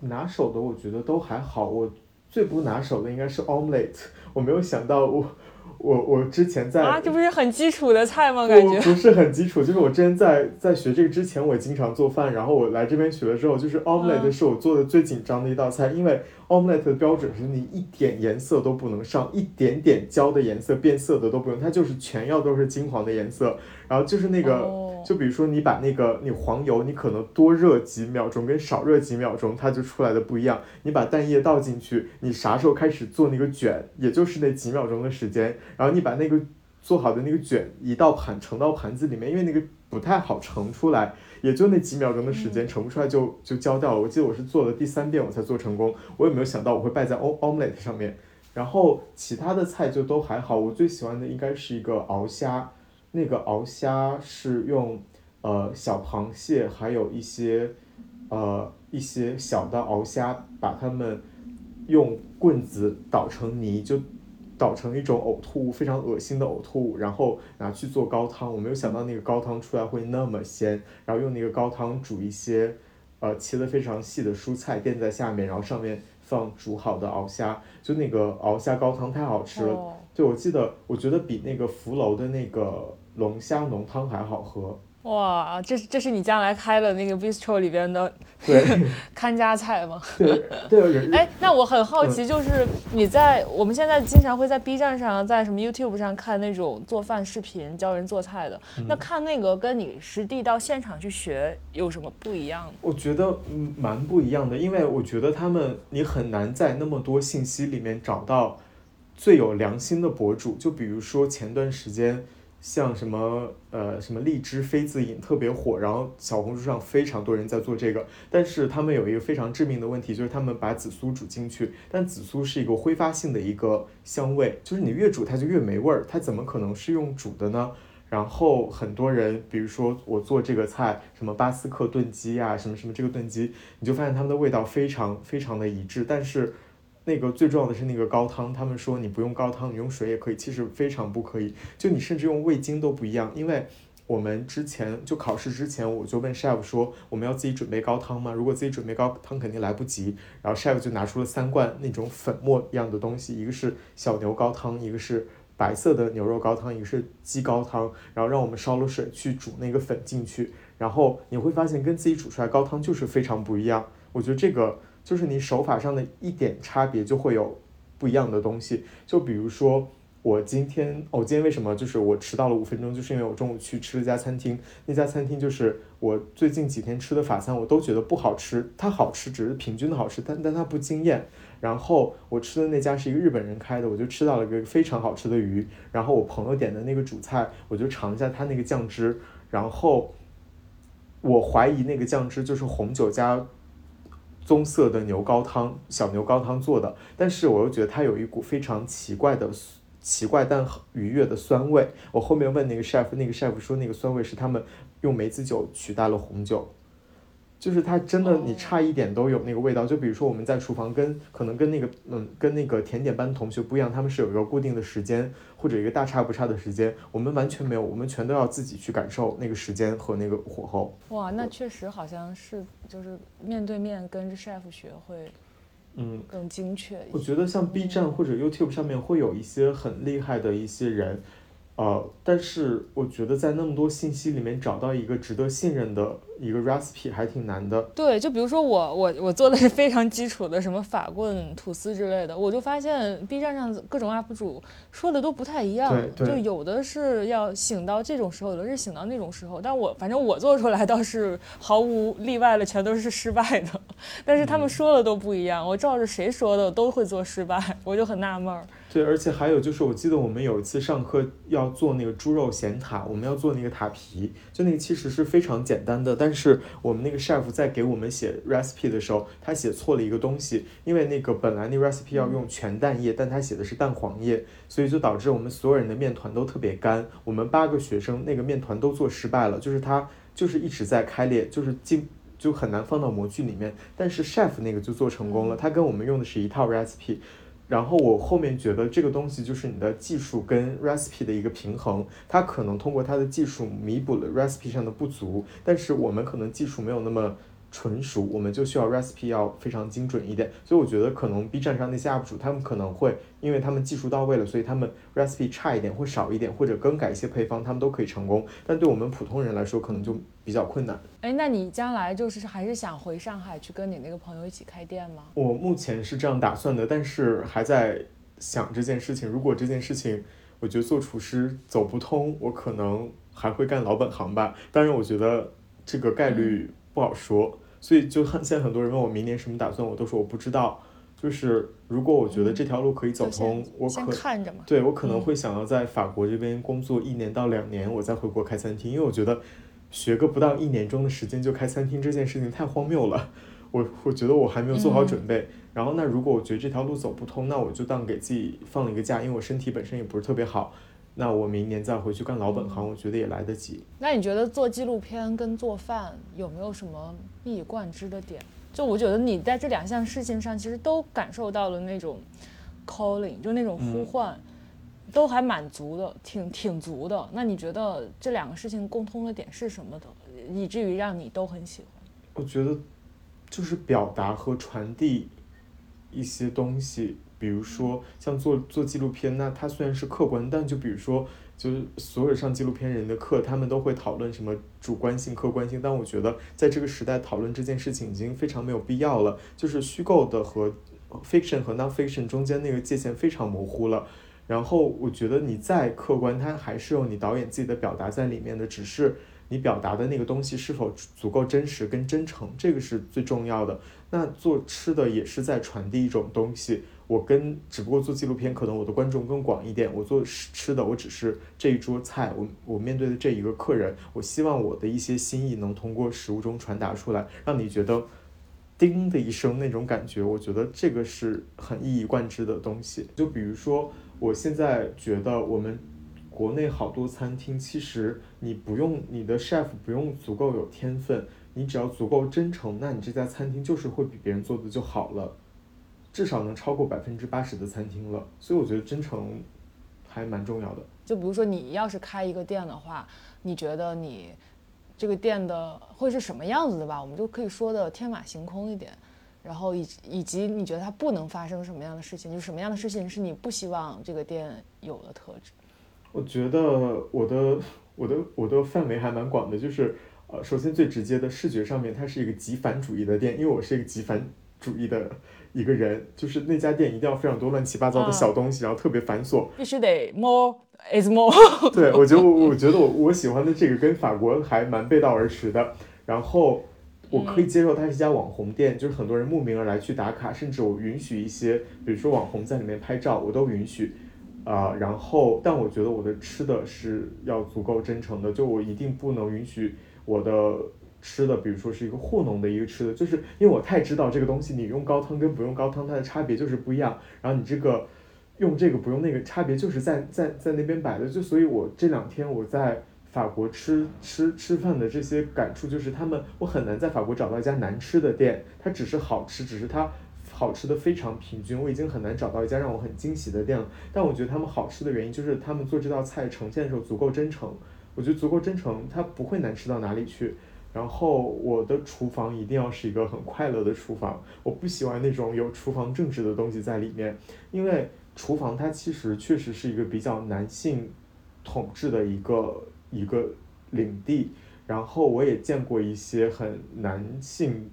拿手的，我觉得都还好。我最不拿手的应该是 omelette，我没有想到我。我我之前在啊，这不是很基础的菜吗？感觉不是很基础，就是我之前在在学这个之前，我经常做饭，然后我来这边学了之后，就是 omelette 是我做的最紧张的一道菜，因为 omelette 的标准是你一点颜色都不能上，一点点焦的颜色变色的都不用，它就是全要都是金黄的颜色，然后就是那个。就比如说，你把那个你黄油，你可能多热几秒钟，跟少热几秒钟，它就出来的不一样。你把蛋液倒进去，你啥时候开始做那个卷，也就是那几秒钟的时间。然后你把那个做好的那个卷移到盘盛到盘子里面，因为那个不太好盛出来，也就那几秒钟的时间，盛不出来就就焦掉了。我记得我是做了第三遍我才做成功，我也没有想到我会败在 o omelette 上面。然后其他的菜就都还好，我最喜欢的应该是一个熬虾。那个熬虾是用，呃，小螃蟹，还有一些，呃，一些小的熬虾，把它们用棍子捣成泥，就捣成一种呕吐物，非常恶心的呕吐物，然后拿去做高汤。我没有想到那个高汤出来会那么鲜，然后用那个高汤煮一些，呃，切的非常细的蔬菜垫在下面，然后上面放煮好的熬虾，就那个熬虾高汤太好吃了。对，我记得，我觉得比那个福楼的那个龙虾浓汤还好喝。哇，这这是你将来开的那个 bistro 里边的对 [laughs] 看家菜吗？对 [laughs] 对。哎，那我很好奇，就是你在我们现在经常会在 B 站上，在什么 YouTube 上看那种做饭视频，教人做菜的。那看那个跟你实地到现场去学有什么不一样？我觉得嗯蛮不一样的，因为我觉得他们你很难在那么多信息里面找到。最有良心的博主，就比如说前段时间，像什么呃什么荔枝妃子饮特别火，然后小红书上非常多人在做这个，但是他们有一个非常致命的问题，就是他们把紫苏煮进去，但紫苏是一个挥发性的一个香味，就是你越煮它就越没味儿，它怎么可能是用煮的呢？然后很多人，比如说我做这个菜，什么巴斯克炖鸡啊，什么什么这个炖鸡，你就发现它们的味道非常非常的一致，但是。那个最重要的是那个高汤，他们说你不用高汤，你用水也可以，其实非常不可以。就你甚至用味精都不一样，因为我们之前就考试之前，我就问 chef 说我们要自己准备高汤吗？如果自己准备高汤肯定来不及。然后 chef 就拿出了三罐那种粉末一样的东西，一个是小牛高汤，一个是白色的牛肉高汤，一个是鸡高汤，然后让我们烧了水去煮那个粉进去，然后你会发现跟自己煮出来高汤就是非常不一样。我觉得这个。就是你手法上的一点差别就会有不一样的东西，就比如说我今天，我今天为什么就是我迟到了五分钟，就是因为我中午去吃了一家餐厅，那家餐厅就是我最近几天吃的法餐，我都觉得不好吃，它好吃只是平均的好吃，但但它不惊艳。然后我吃的那家是一个日本人开的，我就吃到了一个非常好吃的鱼。然后我朋友点的那个主菜，我就尝一下它那个酱汁，然后。我怀疑那个酱汁就是红酒加棕色的牛高汤小牛高汤做的，但是我又觉得它有一股非常奇怪的奇怪但愉悦的酸味。我后面问那个 chef，那个 chef 说那个酸味是他们用梅子酒取代了红酒。就是它真的，你差一点都有那个味道。就比如说我们在厨房跟可能跟那个嗯跟那个甜点班同学不一样，他们是有一个固定的时间或者一个大差不差的时间，我们完全没有，我们全都要自己去感受那个时间和那个火候。哇，那确实好像是就是面对面跟着 chef 学会，嗯，更精确。我觉得像 B 站或者 YouTube 上面会有一些很厉害的一些人。呃，但是我觉得在那么多信息里面找到一个值得信任的一个 recipe 还挺难的。对，就比如说我我我做的是非常基础的什么法棍吐司之类的，我就发现 B 站上各种 UP 主说的都不太一样，就有的是要醒到这种时候，有的是醒到那种时候。但我反正我做出来倒是毫无例外的，全都是失败的。[laughs] 但是他们说的都不一样，我照着谁说的都会做失败，我就很纳闷儿。对，而且还有就是，我记得我们有一次上课要做那个猪肉咸塔，我们要做那个塔皮，就那个其实是非常简单的，但是我们那个 chef 在给我们写 recipe 的时候，他写错了一个东西，因为那个本来那 recipe 要用全蛋液，但他写的是蛋黄液，所以就导致我们所有人的面团都特别干，我们八个学生那个面团都做失败了，就是它就是一直在开裂，就是进就很难放到模具里面，但是 chef 那个就做成功了，他跟我们用的是一套 recipe。然后我后面觉得这个东西就是你的技术跟 recipe 的一个平衡，它可能通过它的技术弥补了 recipe 上的不足，但是我们可能技术没有那么。纯熟，我们就需要 recipe 要非常精准一点，所以我觉得可能 B 站上那些 UP 主，他们可能会，因为他们技术到位了，所以他们 recipe 差一点或少一点，或者更改一些配方，他们都可以成功。但对我们普通人来说，可能就比较困难。哎，那你将来就是还是想回上海去跟你那个朋友一起开店吗？我目前是这样打算的，但是还在想这件事情。如果这件事情，我觉得做厨师走不通，我可能还会干老本行吧。当然，我觉得这个概率。不好说，所以就很现在很多人问我明年什么打算，我都说我不知道。就是如果我觉得这条路可以走通，我可看着嘛。对我可能会想要在法国这边工作一年到两年，我再回国开餐厅，因为我觉得学个不到一年钟的时间就开餐厅这件事情太荒谬了。我我觉得我还没有做好准备。然后那如果我觉得这条路走不通，那我就当给自己放了一个假，因为我身体本身也不是特别好。那我明年再回去干老本行，我觉得也来得及。那你觉得做纪录片跟做饭有没有什么一以贯之的点？就我觉得你在这两项事情上，其实都感受到了那种 calling，就那种呼唤，都还满足的，挺挺足的。那你觉得这两个事情共通的点是什么的，以至于让你都很喜欢？我觉得就是表达和传递一些东西。比如说，像做做纪录片，那它虽然是客观，但就比如说，就是所有上纪录片人的课，他们都会讨论什么主观性、客观性。但我觉得，在这个时代讨论这件事情已经非常没有必要了。就是虚构的和 fiction 和 non-fiction 中间那个界限非常模糊了。然后我觉得你再客观，它还是有你导演自己的表达在里面的，只是你表达的那个东西是否足够真实跟真诚，这个是最重要的。那做吃的也是在传递一种东西。我跟只不过做纪录片，可能我的观众更广一点。我做吃的，我只是这一桌菜，我我面对的这一个客人，我希望我的一些心意能通过食物中传达出来，让你觉得叮的一声那种感觉。我觉得这个是很一以贯之的东西。就比如说，我现在觉得我们国内好多餐厅，其实你不用你的 chef 不用足够有天分，你只要足够真诚，那你这家餐厅就是会比别人做的就好了。至少能超过百分之八十的餐厅了，所以我觉得真诚还蛮重要的。就比如说你要是开一个店的话，你觉得你这个店的会是什么样子的吧？我们就可以说的天马行空一点，然后以以及你觉得它不能发生什么样的事情，就什么样的事情是你不希望这个店有的特质？我觉得我的我的我的范围还蛮广的，就是呃，首先最直接的视觉上面，它是一个极繁主义的店，因为我是一个极繁主义的。一个人就是那家店一定要非常多乱七八糟的小东西，然后特别繁琐，必须得 more is more。[laughs] 对，我觉得我我觉得我我喜欢的这个跟法国还蛮背道而驰的。然后我可以接受它是一家网红店，就是很多人慕名而来去打卡，甚至我允许一些，比如说网红在里面拍照，我都允许。啊，然后但我觉得我的吃的是要足够真诚的，就我一定不能允许我的吃的，比如说是一个糊弄的一个吃的，就是因为我太知道这个东西，你用高汤跟不用高汤它的差别就是不一样，然后你这个用这个不用那个差别就是在在在那边摆的，就所以我这两天我在法国吃吃吃饭的这些感触就是他们我很难在法国找到一家难吃的店，它只是好吃，只是它好吃的非常平均，我已经很难找到一家让我很惊喜的店了。但我觉得他们好吃的原因就是他们做这道菜呈现的时候足够真诚。我觉得足够真诚，它不会难吃到哪里去。然后我的厨房一定要是一个很快乐的厨房，我不喜欢那种有厨房政治的东西在里面，因为厨房它其实确实是一个比较男性统治的一个一个领地。然后我也见过一些很男性。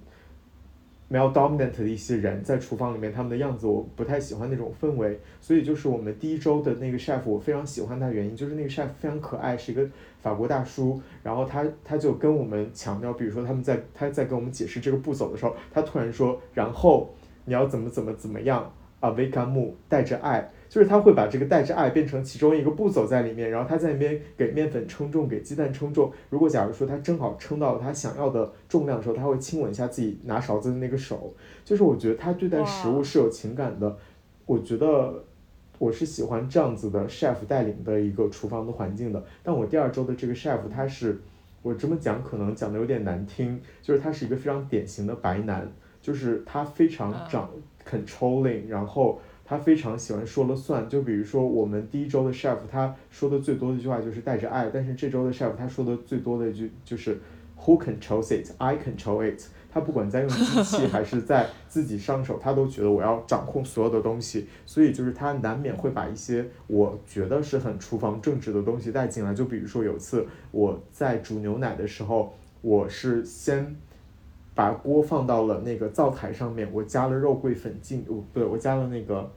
Male dominant 的一些人在厨房里面，他们的样子我不太喜欢那种氛围，所以就是我们第一周的那个 chef，我非常喜欢他的原因就是那个 chef 非常可爱，是一个法国大叔，然后他他就跟我们强调，比如说他们在他在跟我们解释这个步骤的时候，他突然说，然后你要怎么怎么怎么样，avec amour 带着爱。就是他会把这个带着爱变成其中一个步骤在里面，然后他在那边给面粉称重，给鸡蛋称重。如果假如说他正好称到了他想要的重量的时候，他会亲吻一下自己拿勺子的那个手。就是我觉得他对待食物是有情感的。我觉得我是喜欢这样子的 chef 带领的一个厨房的环境的。但我第二周的这个 chef 他是，我这么讲可能讲的有点难听，就是他是一个非常典型的白男，就是他非常长 controlling，然后。他非常喜欢说了算，就比如说我们第一周的 chef，他说的最多的一句话就是带着爱，但是这周的 chef 他说的最多的一句就是 Who controls it? I control it。他不管在用机器还是在自己上手，他都觉得我要掌控所有的东西，所以就是他难免会把一些我觉得是很厨房正直的东西带进来。就比如说有次我在煮牛奶的时候，我是先。把锅放到了那个灶台上面，我加了肉桂粉进，哦不对，我加了那个，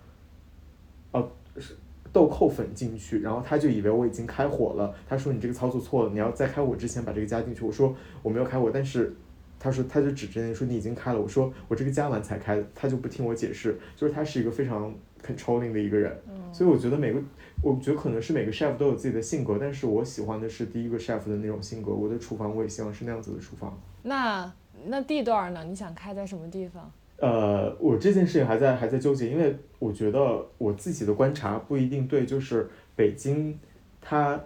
哦是豆蔻粉进去，然后他就以为我已经开火了，他说你这个操作错了，你要在开火之前把这个加进去。我说我没有开火，但是他说他就指着那说你已经开了，我说我这个加完才开，他就不听我解释，就是他是一个非常 controlling 的一个人，所以我觉得每个，我觉得可能是每个 chef 都有自己的性格，但是我喜欢的是第一个 chef 的那种性格，我的厨房我也希望是那样子的厨房。那。那地段呢？你想开在什么地方？呃，我这件事情还在还在纠结，因为我觉得我自己的观察不一定对，就是北京，它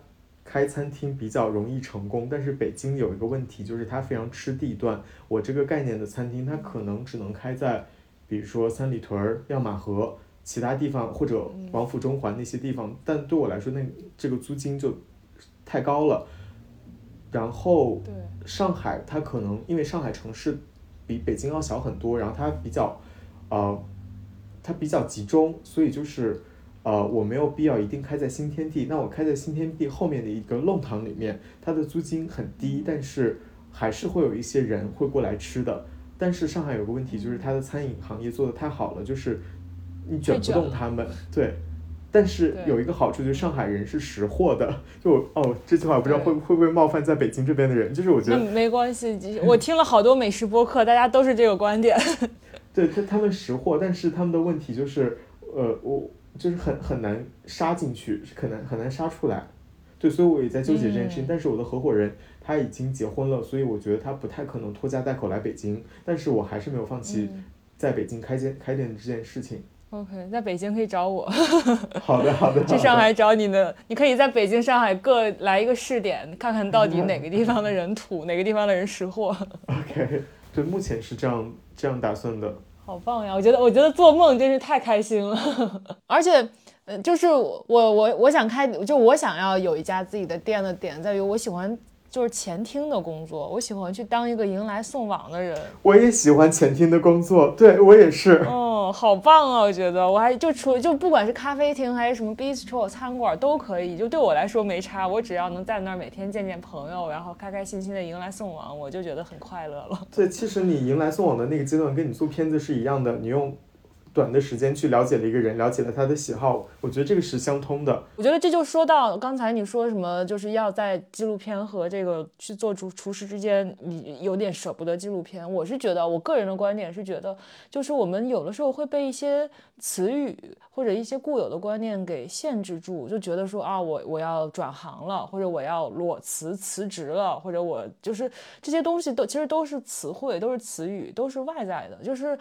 开餐厅比较容易成功，但是北京有一个问题，就是它非常吃地段。我这个概念的餐厅，它可能只能开在，比如说三里屯、亮马河其他地方，或者王府中环那些地方，但对我来说，那这个租金就太高了。然后，上海它可能因为上海城市比北京要小很多，然后它比较，呃，它比较集中，所以就是，呃，我没有必要一定开在新天地。那我开在新天地后面的一个弄堂里面，它的租金很低，但是还是会有一些人会过来吃的。但是上海有个问题，就是它的餐饮行业做的太好了，就是你卷不动他们，对。但是有一个好处，就是上海人是识货的。[laughs] 就哦，这句话不知道会会不会冒犯在北京这边的人。就是我觉得没关系，我听了好多美食播客，大家都是这个观点。[laughs] 对他，他们识货，但是他们的问题就是，呃，我就是很很难杀进去，可能很难杀出来。对，所以我也在纠结这件事情。但是我的合伙人他已经结婚了，所以我觉得他不太可能拖家带口来北京。但是我还是没有放弃在北京开间开店这件事情。OK，在北京可以找我。[laughs] 好的，好的。去上海找你的，你可以在北京、上海各来一个试点，看看到底哪个地方的人土，哪个地方的人识货。[laughs] OK，对目前是这样这样打算的。好棒呀！我觉得我觉得做梦真是太开心了，[laughs] 而且，呃，就是我我我想开，就我想要有一家自己的店的点在于，我喜欢。就是前厅的工作，我喜欢去当一个迎来送往的人。我也喜欢前厅的工作，对我也是。哦，好棒啊！我觉得我还就除就不管是咖啡厅还是什么 bistro 餐馆都可以，就对我来说没差。我只要能在那儿每天见见朋友，然后开开心心的迎来送往，我就觉得很快乐了。对，其实你迎来送往的那个阶段跟你做片子是一样的，你用短的时间去了解了一个人，了解了他的喜好，我觉得这个是相通的。我觉得这就说到刚才你说什么，就是要在纪录片和这个去做厨厨师之间，你有点舍不得纪录片。我是觉得，我个人的观点是觉得，就是我们有的时候会被一些词语或者一些固有的观念给限制住，就觉得说啊，我我要转行了，或者我要裸辞辞职了，或者我就是这些东西都其实都是词汇，都是词语，都是外在的，就是。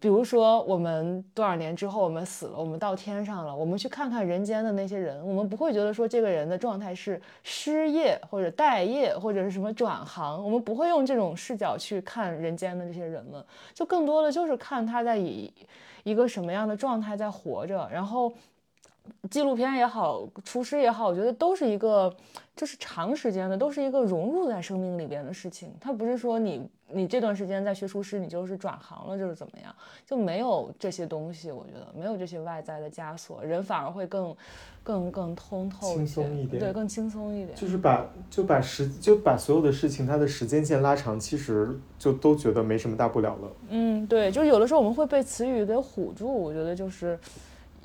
比如说我们多少年之后我们死了，我们到天上了，我们去看看人间的那些人，我们不会觉得说这个人的状态是失业或者待业或者是什么转行，我们不会用这种视角去看人间的这些人们，就更多的就是看他在以一个什么样的状态在活着，然后。纪录片也好，厨师也好，我觉得都是一个，就是长时间的，都是一个融入在生命里边的事情。它不是说你你这段时间在学厨师，你就是转行了，就是怎么样，就没有这些东西。我觉得没有这些外在的枷锁，人反而会更更更通透轻松一点，对，更轻松一点。就是把就把时就把所有的事情它的时间线拉长，其实就都觉得没什么大不了了。嗯，对，就是有的时候我们会被词语给唬住，我觉得就是。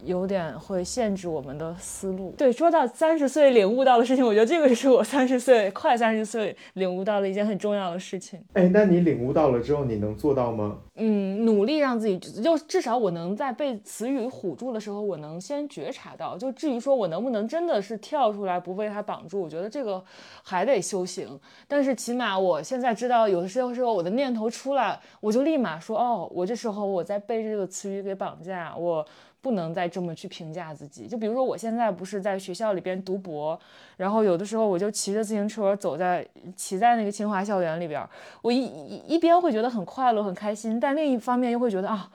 有点会限制我们的思路。对，说到三十岁领悟到的事情，我觉得这个是我三十岁快三十岁领悟到的一件很重要的事情。哎，那你领悟到了之后，你能做到吗？嗯，努力让自己，就至少我能在被词语唬住的时候，我能先觉察到。就至于说我能不能真的是跳出来不被它绑住，我觉得这个还得修行。但是起码我现在知道，有的时候时候我的念头出来，我就立马说，哦，我这时候我在被这个词语给绑架，我。不能再这么去评价自己。就比如说，我现在不是在学校里边读博，然后有的时候我就骑着自行车走在骑在那个清华校园里边，我一一边会觉得很快乐很开心，但另一方面又会觉得啊，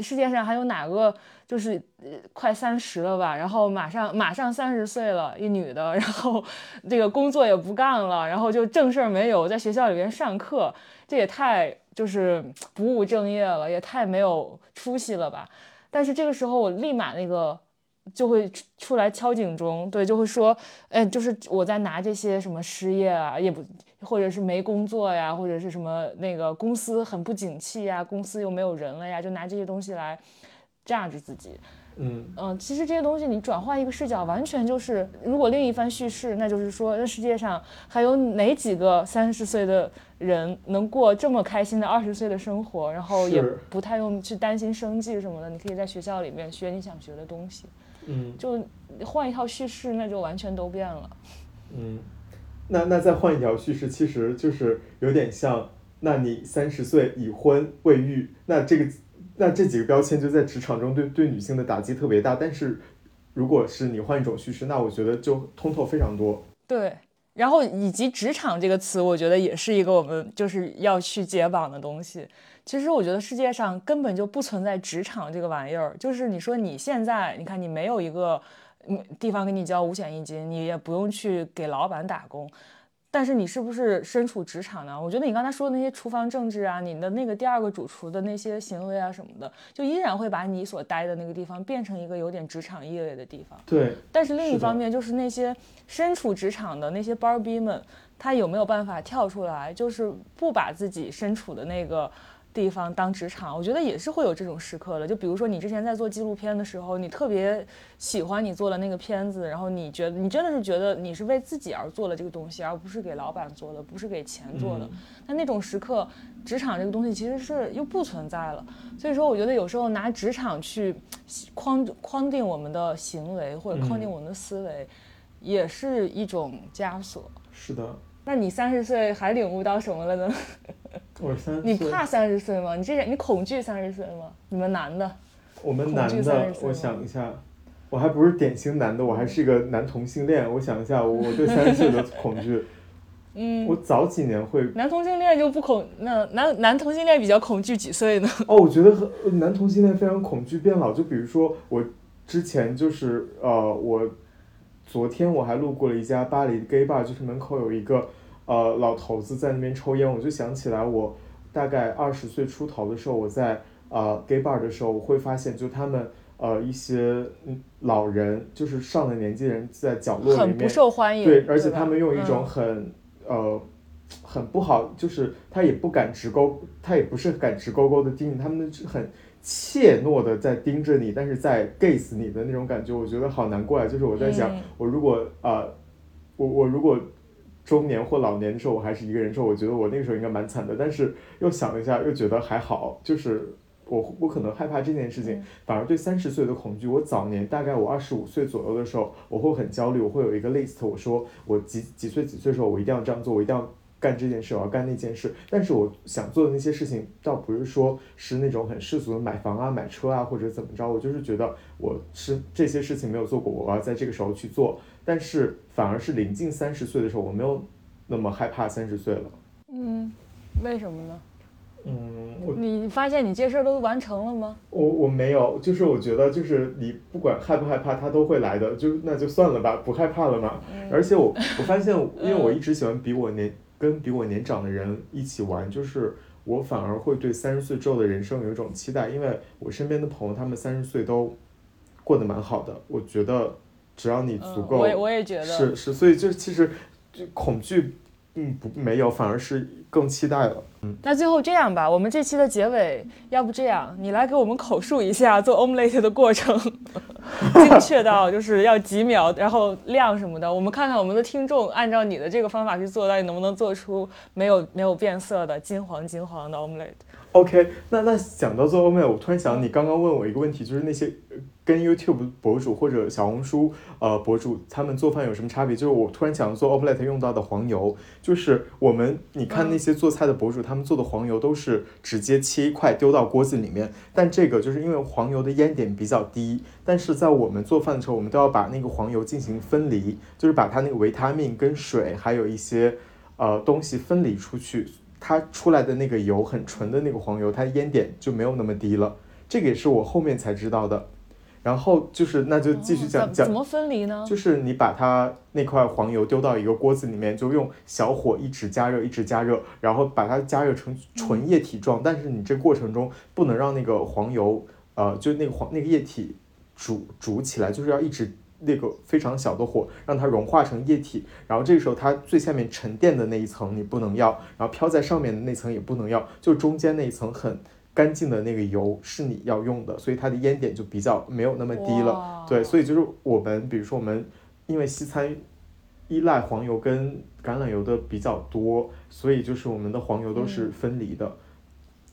世界上还有哪个就是快三十了吧，然后马上马上三十岁了，一女的，[laughs] 然后这个工作也不干了，然后就正事没有，在学校里边上课，这也太就是不务正业了，也太没有出息了吧。但是这个时候，我立马那个就会出来敲警钟，对，就会说，哎，就是我在拿这些什么失业啊，也不，或者是没工作呀，或者是什么那个公司很不景气呀，公司又没有人了呀，就拿这些东西来榨着自己。嗯嗯，其实这些东西你转换一个视角，完全就是，如果另一番叙事，那就是说，这世界上还有哪几个三十岁的人能过这么开心的二十岁的生活，然后也不太用去担心生计什么的，你可以在学校里面学你想学的东西。嗯，就换一套叙事，那就完全都变了。嗯，那那再换一条叙事，其实就是有点像，那你三十岁已婚未育，那这个。那这几个标签就在职场中对对女性的打击特别大，但是如果是你换一种叙事，那我觉得就通透非常多。对，然后以及职场这个词，我觉得也是一个我们就是要去解绑的东西。其实我觉得世界上根本就不存在职场这个玩意儿，就是你说你现在，你看你没有一个地方给你交五险一金，你也不用去给老板打工。但是你是不是身处职场呢？我觉得你刚才说的那些厨房政治啊，你的那个第二个主厨的那些行为啊什么的，就依然会把你所待的那个地方变成一个有点职场意味的地方。对。但是另一方面，就是那些身处职场的那些包儿逼们，他有没有办法跳出来，就是不把自己身处的那个。地方当职场，我觉得也是会有这种时刻的。就比如说你之前在做纪录片的时候，你特别喜欢你做的那个片子，然后你觉得你真的是觉得你是为自己而做的这个东西，而不是给老板做的，不是给钱做的。但那种时刻，职场这个东西其实是又不存在了。所以说，我觉得有时候拿职场去框框定我们的行为或者框定我们的思维，也是一种枷锁。是的。那你三十岁还领悟到什么了呢？我三，你怕三十岁吗？你这你恐惧三十岁吗？你们男的，我们男的，我想一下，我还不是典型男的，我还是一个男同性恋。我想一下，我对三十岁的恐惧，[laughs] 嗯，我早几年会。男同性恋就不恐，那男男同性恋比较恐惧几岁呢？[laughs] 哦，我觉得男同性恋非常恐惧变老。就比如说我之前就是呃我。昨天我还路过了一家巴黎 gay bar，就是门口有一个呃老头子在那边抽烟，我就想起来我大概二十岁出头的时候，我在呃 gay bar 的时候，我会发现就他们呃一些老人，就是上了年纪的人在角落里面，不受欢迎，对，而且他们用一种很呃很不好，就是他也不敢直勾，他也不是敢直勾勾的盯你，他们是很。怯懦的在盯着你，但是在 gaze 你的那种感觉，我觉得好难过啊。就是我在想，我如果呃，我我如果中年或老年的时候，我还是一个人的时候，我觉得我那个时候应该蛮惨的。但是又想了一下，又觉得还好，就是我我可能害怕这件事情，反而对三十岁的恐惧。我早年大概我二十五岁左右的时候，我会很焦虑，我会有一个 list，我说我几几岁几岁的时候，我一定要这样做，我一定要。干这件事，我要干那件事，但是我想做的那些事情，倒不是说是那种很世俗的买房啊、买车啊，或者怎么着，我就是觉得我是这些事情没有做过，我要在这个时候去做。但是反而是临近三十岁的时候，我没有那么害怕三十岁了。嗯，为什么呢？嗯，你发现你这事儿都完成了吗？我我没有，就是我觉得就是你不管害不害怕，它都会来的，就那就算了吧，不害怕了嘛。而且我我发现，[laughs] 因为我一直喜欢比我年。跟比我年长的人一起玩，就是我反而会对三十岁之后的人生有一种期待，因为我身边的朋友他们三十岁都过得蛮好的。我觉得只要你足够，我也我也觉得是是，所以就其实就恐惧，嗯不没有，反而是更期待了。嗯，那最后这样吧，我们这期的结尾要不这样，你来给我们口述一下做 omelette 的过程。[laughs] 精确到就是要几秒，然后量什么的，我们看看我们的听众按照你的这个方法去做，到底能不能做出没有没有变色的金黄金黄的 omelette。OK，那那讲到做 omelette，我突然想，你刚刚问我一个问题，就是那些。跟 YouTube 博主或者小红书呃博主他们做饭有什么差别？就是我突然想做 omelette 用到的黄油，就是我们你看那些做菜的博主，他们做的黄油都是直接切一块丢到锅子里面，但这个就是因为黄油的烟点比较低，但是在我们做饭的时候，我们都要把那个黄油进行分离，就是把它那个维他命跟水还有一些呃东西分离出去，它出来的那个油很纯的那个黄油，它烟点就没有那么低了。这个也是我后面才知道的。然后就是，那就继续讲讲怎么分离呢？就是你把它那块黄油丢到一个锅子里面，就用小火一直加热，一直加热，然后把它加热成纯液体状。但是你这过程中不能让那个黄油，呃，就那个黄那个液体煮煮起来，就是要一直那个非常小的火让它融化成液体。然后这个时候它最下面沉淀的那一层你不能要，然后飘在上面的那层也不能要，就中间那一层很。干净的那个油是你要用的，所以它的烟点就比较没有那么低了。对，所以就是我们，比如说我们，因为西餐依赖黄油跟橄榄油的比较多，所以就是我们的黄油都是分离的。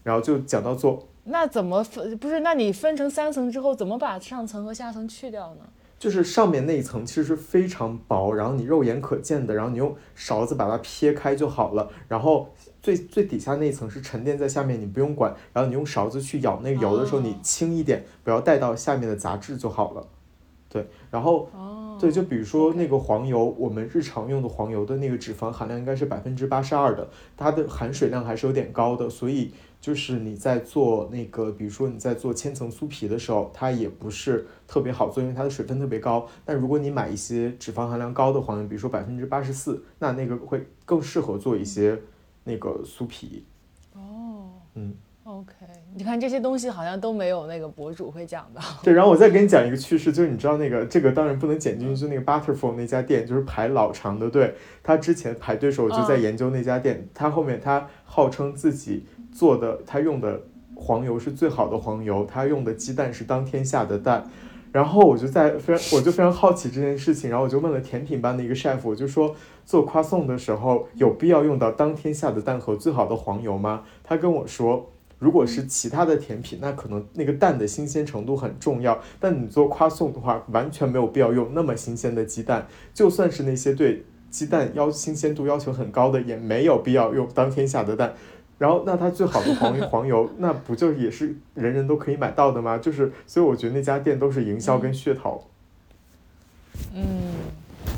然后就讲到做，那怎么分？不是，那你分成三层之后，怎么把上层和下层去掉呢？就是上面那一层其实是非常薄，然后你肉眼可见的，然后你用勺子把它撇开就好了。然后最最底下那一层是沉淀在下面，你不用管。然后你用勺子去舀那个油的时候，你轻一点，不要带到下面的杂质就好了。对，然后对，就比如说那个黄油，我们日常用的黄油的那个脂肪含量应该是百分之八十二的，它的含水量还是有点高的，所以。就是你在做那个，比如说你在做千层酥皮的时候，它也不是特别好做，因为它的水分特别高。但如果你买一些脂肪含量高的黄油，比如说百分之八十四，那那个会更适合做一些那个酥皮。哦，嗯，OK，你看这些东西好像都没有那个博主会讲的。对，然后我再给你讲一个趣事，就是你知道那个这个当然不能剪进去，就那个 Butterful 那家店，就是排老长的队。他之前排队时候我就在研究那家店，他后面他号称自己。做的他用的黄油是最好的黄油，他用的鸡蛋是当天下的蛋，然后我就在非常我就非常好奇这件事情，然后我就问了甜品班的一个 chef，我就说做夸送的时候有必要用到当天下的蛋和最好的黄油吗？他跟我说，如果是其他的甜品，那可能那个蛋的新鲜程度很重要，但你做夸送的话，完全没有必要用那么新鲜的鸡蛋，就算是那些对鸡蛋要新鲜度要求很高的，也没有必要用当天下的蛋。然后，那它最好的黄 [laughs] 黄油，那不就也是人人都可以买到的吗？就是，所以我觉得那家店都是营销跟噱头。嗯，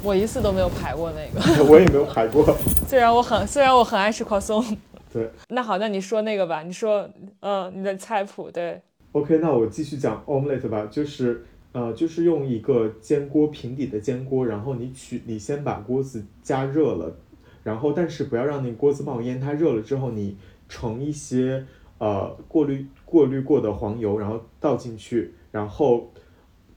我一次都没有排过那个。[laughs] 我也没有排过。[laughs] 虽然我很虽然我很爱吃烤松。对。那好，那你说那个吧，你说，嗯，你的菜谱对。OK，那我继续讲 omelette 吧，就是呃，就是用一个煎锅平底的煎锅，然后你取，你先把锅子加热了。然后，但是不要让那个锅子冒烟。它热了之后，你盛一些呃过滤过滤过的黄油，然后倒进去。然后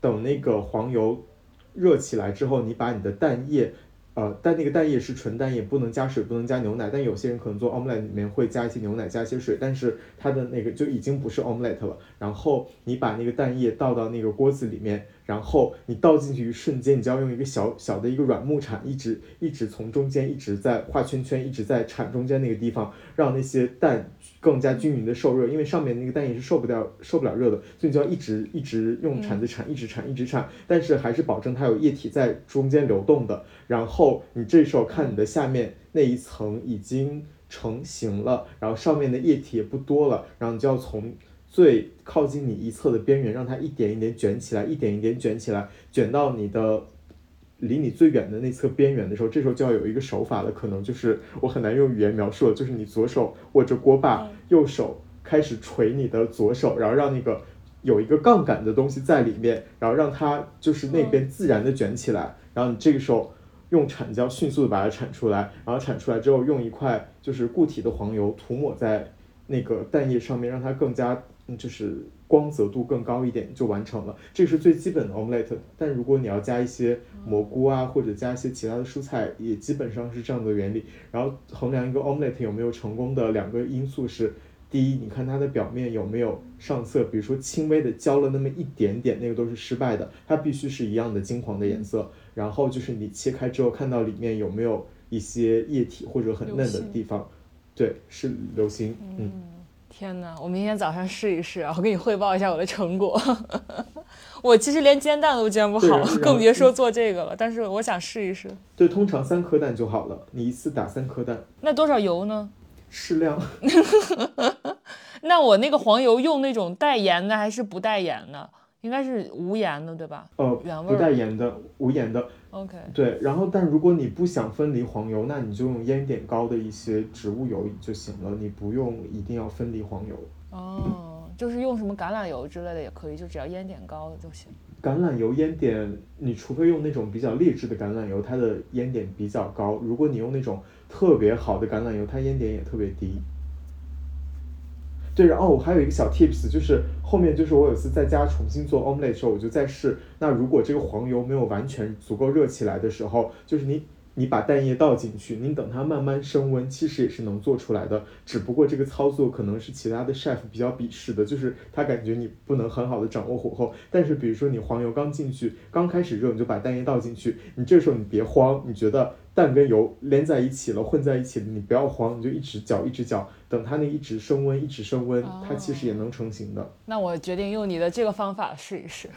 等那个黄油热起来之后，你把你的蛋液呃，但那个蛋液是纯蛋液，不能加水，不能加牛奶。但有些人可能做 omelette 里面会加一些牛奶，加一些水，但是它的那个就已经不是 omelette 了。然后你把那个蛋液倒到那个锅子里面。然后你倒进去一瞬间，你就要用一个小小的一个软木铲，一直一直从中间一直在画圈圈，一直在铲中间那个地方，让那些蛋更加均匀的受热，因为上面那个蛋液是受不了受不了热的，所以你就要一直一直用铲子铲，一直铲，一直铲，但是还是保证它有液体在中间流动的。然后你这时候看你的下面那一层已经成型了，然后上面的液体也不多了，然后你就要从。最靠近你一侧的边缘，让它一点一点卷起来，一点一点卷起来，卷到你的离你最远的那侧边缘的时候，这时候就要有一个手法了，可能就是我很难用语言描述了，就是你左手握着锅把，右手开始捶你的左手，然后让那个有一个杠杆的东西在里面，然后让它就是那边自然的卷起来，然后你这个时候用铲胶迅速的把它铲出来，然后铲出来之后用一块就是固体的黄油涂抹在那个蛋液上面，让它更加。嗯，就是光泽度更高一点就完成了，这是最基本的 omelette。但如果你要加一些蘑菇啊，或者加一些其他的蔬菜，也基本上是这样的原理。然后衡量一个 omelette 有没有成功的两个因素是：第一，你看它的表面有没有上色，比如说轻微的焦了那么一点点，那个都是失败的，它必须是一样的金黄的颜色。然后就是你切开之后看到里面有没有一些液体或者很嫩的地方，对，是流心，嗯。天哪！我明天早上试一试啊！我给你汇报一下我的成果。[laughs] 我其实连煎蛋都煎不好，[laughs] 更别说做这个了。但是我想试一试。对，通常三颗蛋就好了。你一次打三颗蛋。那多少油呢？适量。[laughs] 那我那个黄油用那种带盐的还是不带盐的？应该是无盐的，对吧？呃，原味不带盐的，无盐的。OK。对，然后但如果你不想分离黄油，那你就用烟点高的一些植物油就行了，你不用一定要分离黄油。哦，就是用什么橄榄油之类的也可以，就只要烟点高的就行。橄榄油烟点，你除非用那种比较劣质的橄榄油，它的烟点比较高。如果你用那种特别好的橄榄油，它烟点也特别低。对，然后我还有一个小 tips，就是后面就是我有次在家重新做 omelet 的时候，我就在试。那如果这个黄油没有完全足够热起来的时候，就是你你把蛋液倒进去，你等它慢慢升温，其实也是能做出来的。只不过这个操作可能是其他的 chef 比较鄙视的，就是他感觉你不能很好的掌握火候。但是比如说你黄油刚进去，刚开始热，你就把蛋液倒进去，你这时候你别慌，你觉得。蛋跟油连在一起了，混在一起了，你不要慌，你就一直搅，一直搅，等它那一直升温，一直升温，它其实也能成型的。那我决定用你的这个方法试一试。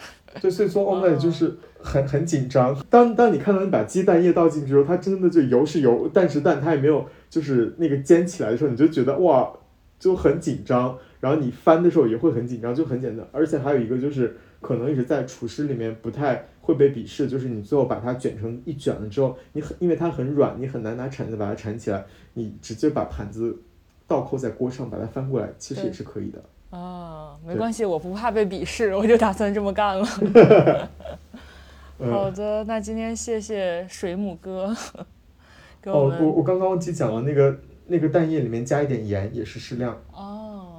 对，所以说 omelette 就是很很紧张。当当你看到你把鸡蛋液倒进去之后，它真的就油是油，蛋是蛋，它也没有就是那个煎起来的时候，你就觉得哇，就很紧张。然后你翻的时候也会很紧张，就很简单。而且还有一个就是。可能也是在厨师里面不太会被鄙视，就是你最后把它卷成一卷了之后，你很因为它很软，你很难拿铲子把它铲起来，你直接把盘子倒扣在锅上把它翻过来，其实也是可以的。啊，没关系，我不怕被鄙视，我就打算这么干了。[laughs] 好的，那今天谢谢水母哥。[laughs] 哦，我我刚刚忘记讲了，那个那个蛋液里面加一点盐也是适量。哦。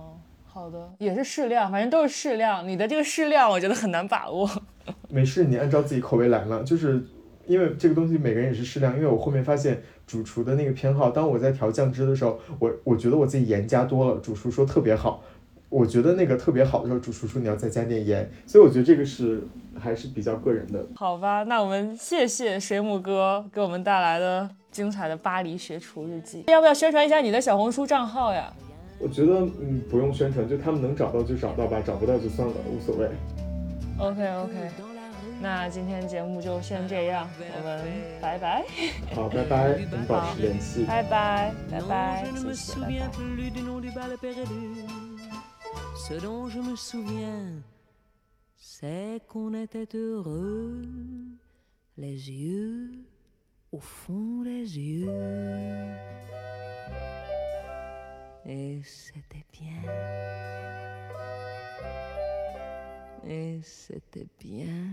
好的，也是适量，反正都是适量。你的这个适量，我觉得很难把握。[laughs] 没事，你按照自己口味来嘛。就是因为这个东西每个人也是适量。因为我后面发现主厨的那个偏好，当我在调酱汁的时候，我我觉得我自己盐加多了，主厨说特别好。我觉得那个特别好的时候，主厨说你要再加点盐。所以我觉得这个是还是比较个人的。好吧，那我们谢谢水母哥给我们带来的精彩的巴黎学厨日记。要不要宣传一下你的小红书账号呀？我觉得嗯不用宣传，就他们能找到就找到吧，找不到就算了，无所谓。OK OK，那今天节目就先这样，我们拜拜。好，拜拜，我们保持联系。拜拜，拜拜，谢谢，拜拜。Et c'était bien. Et c'était bien.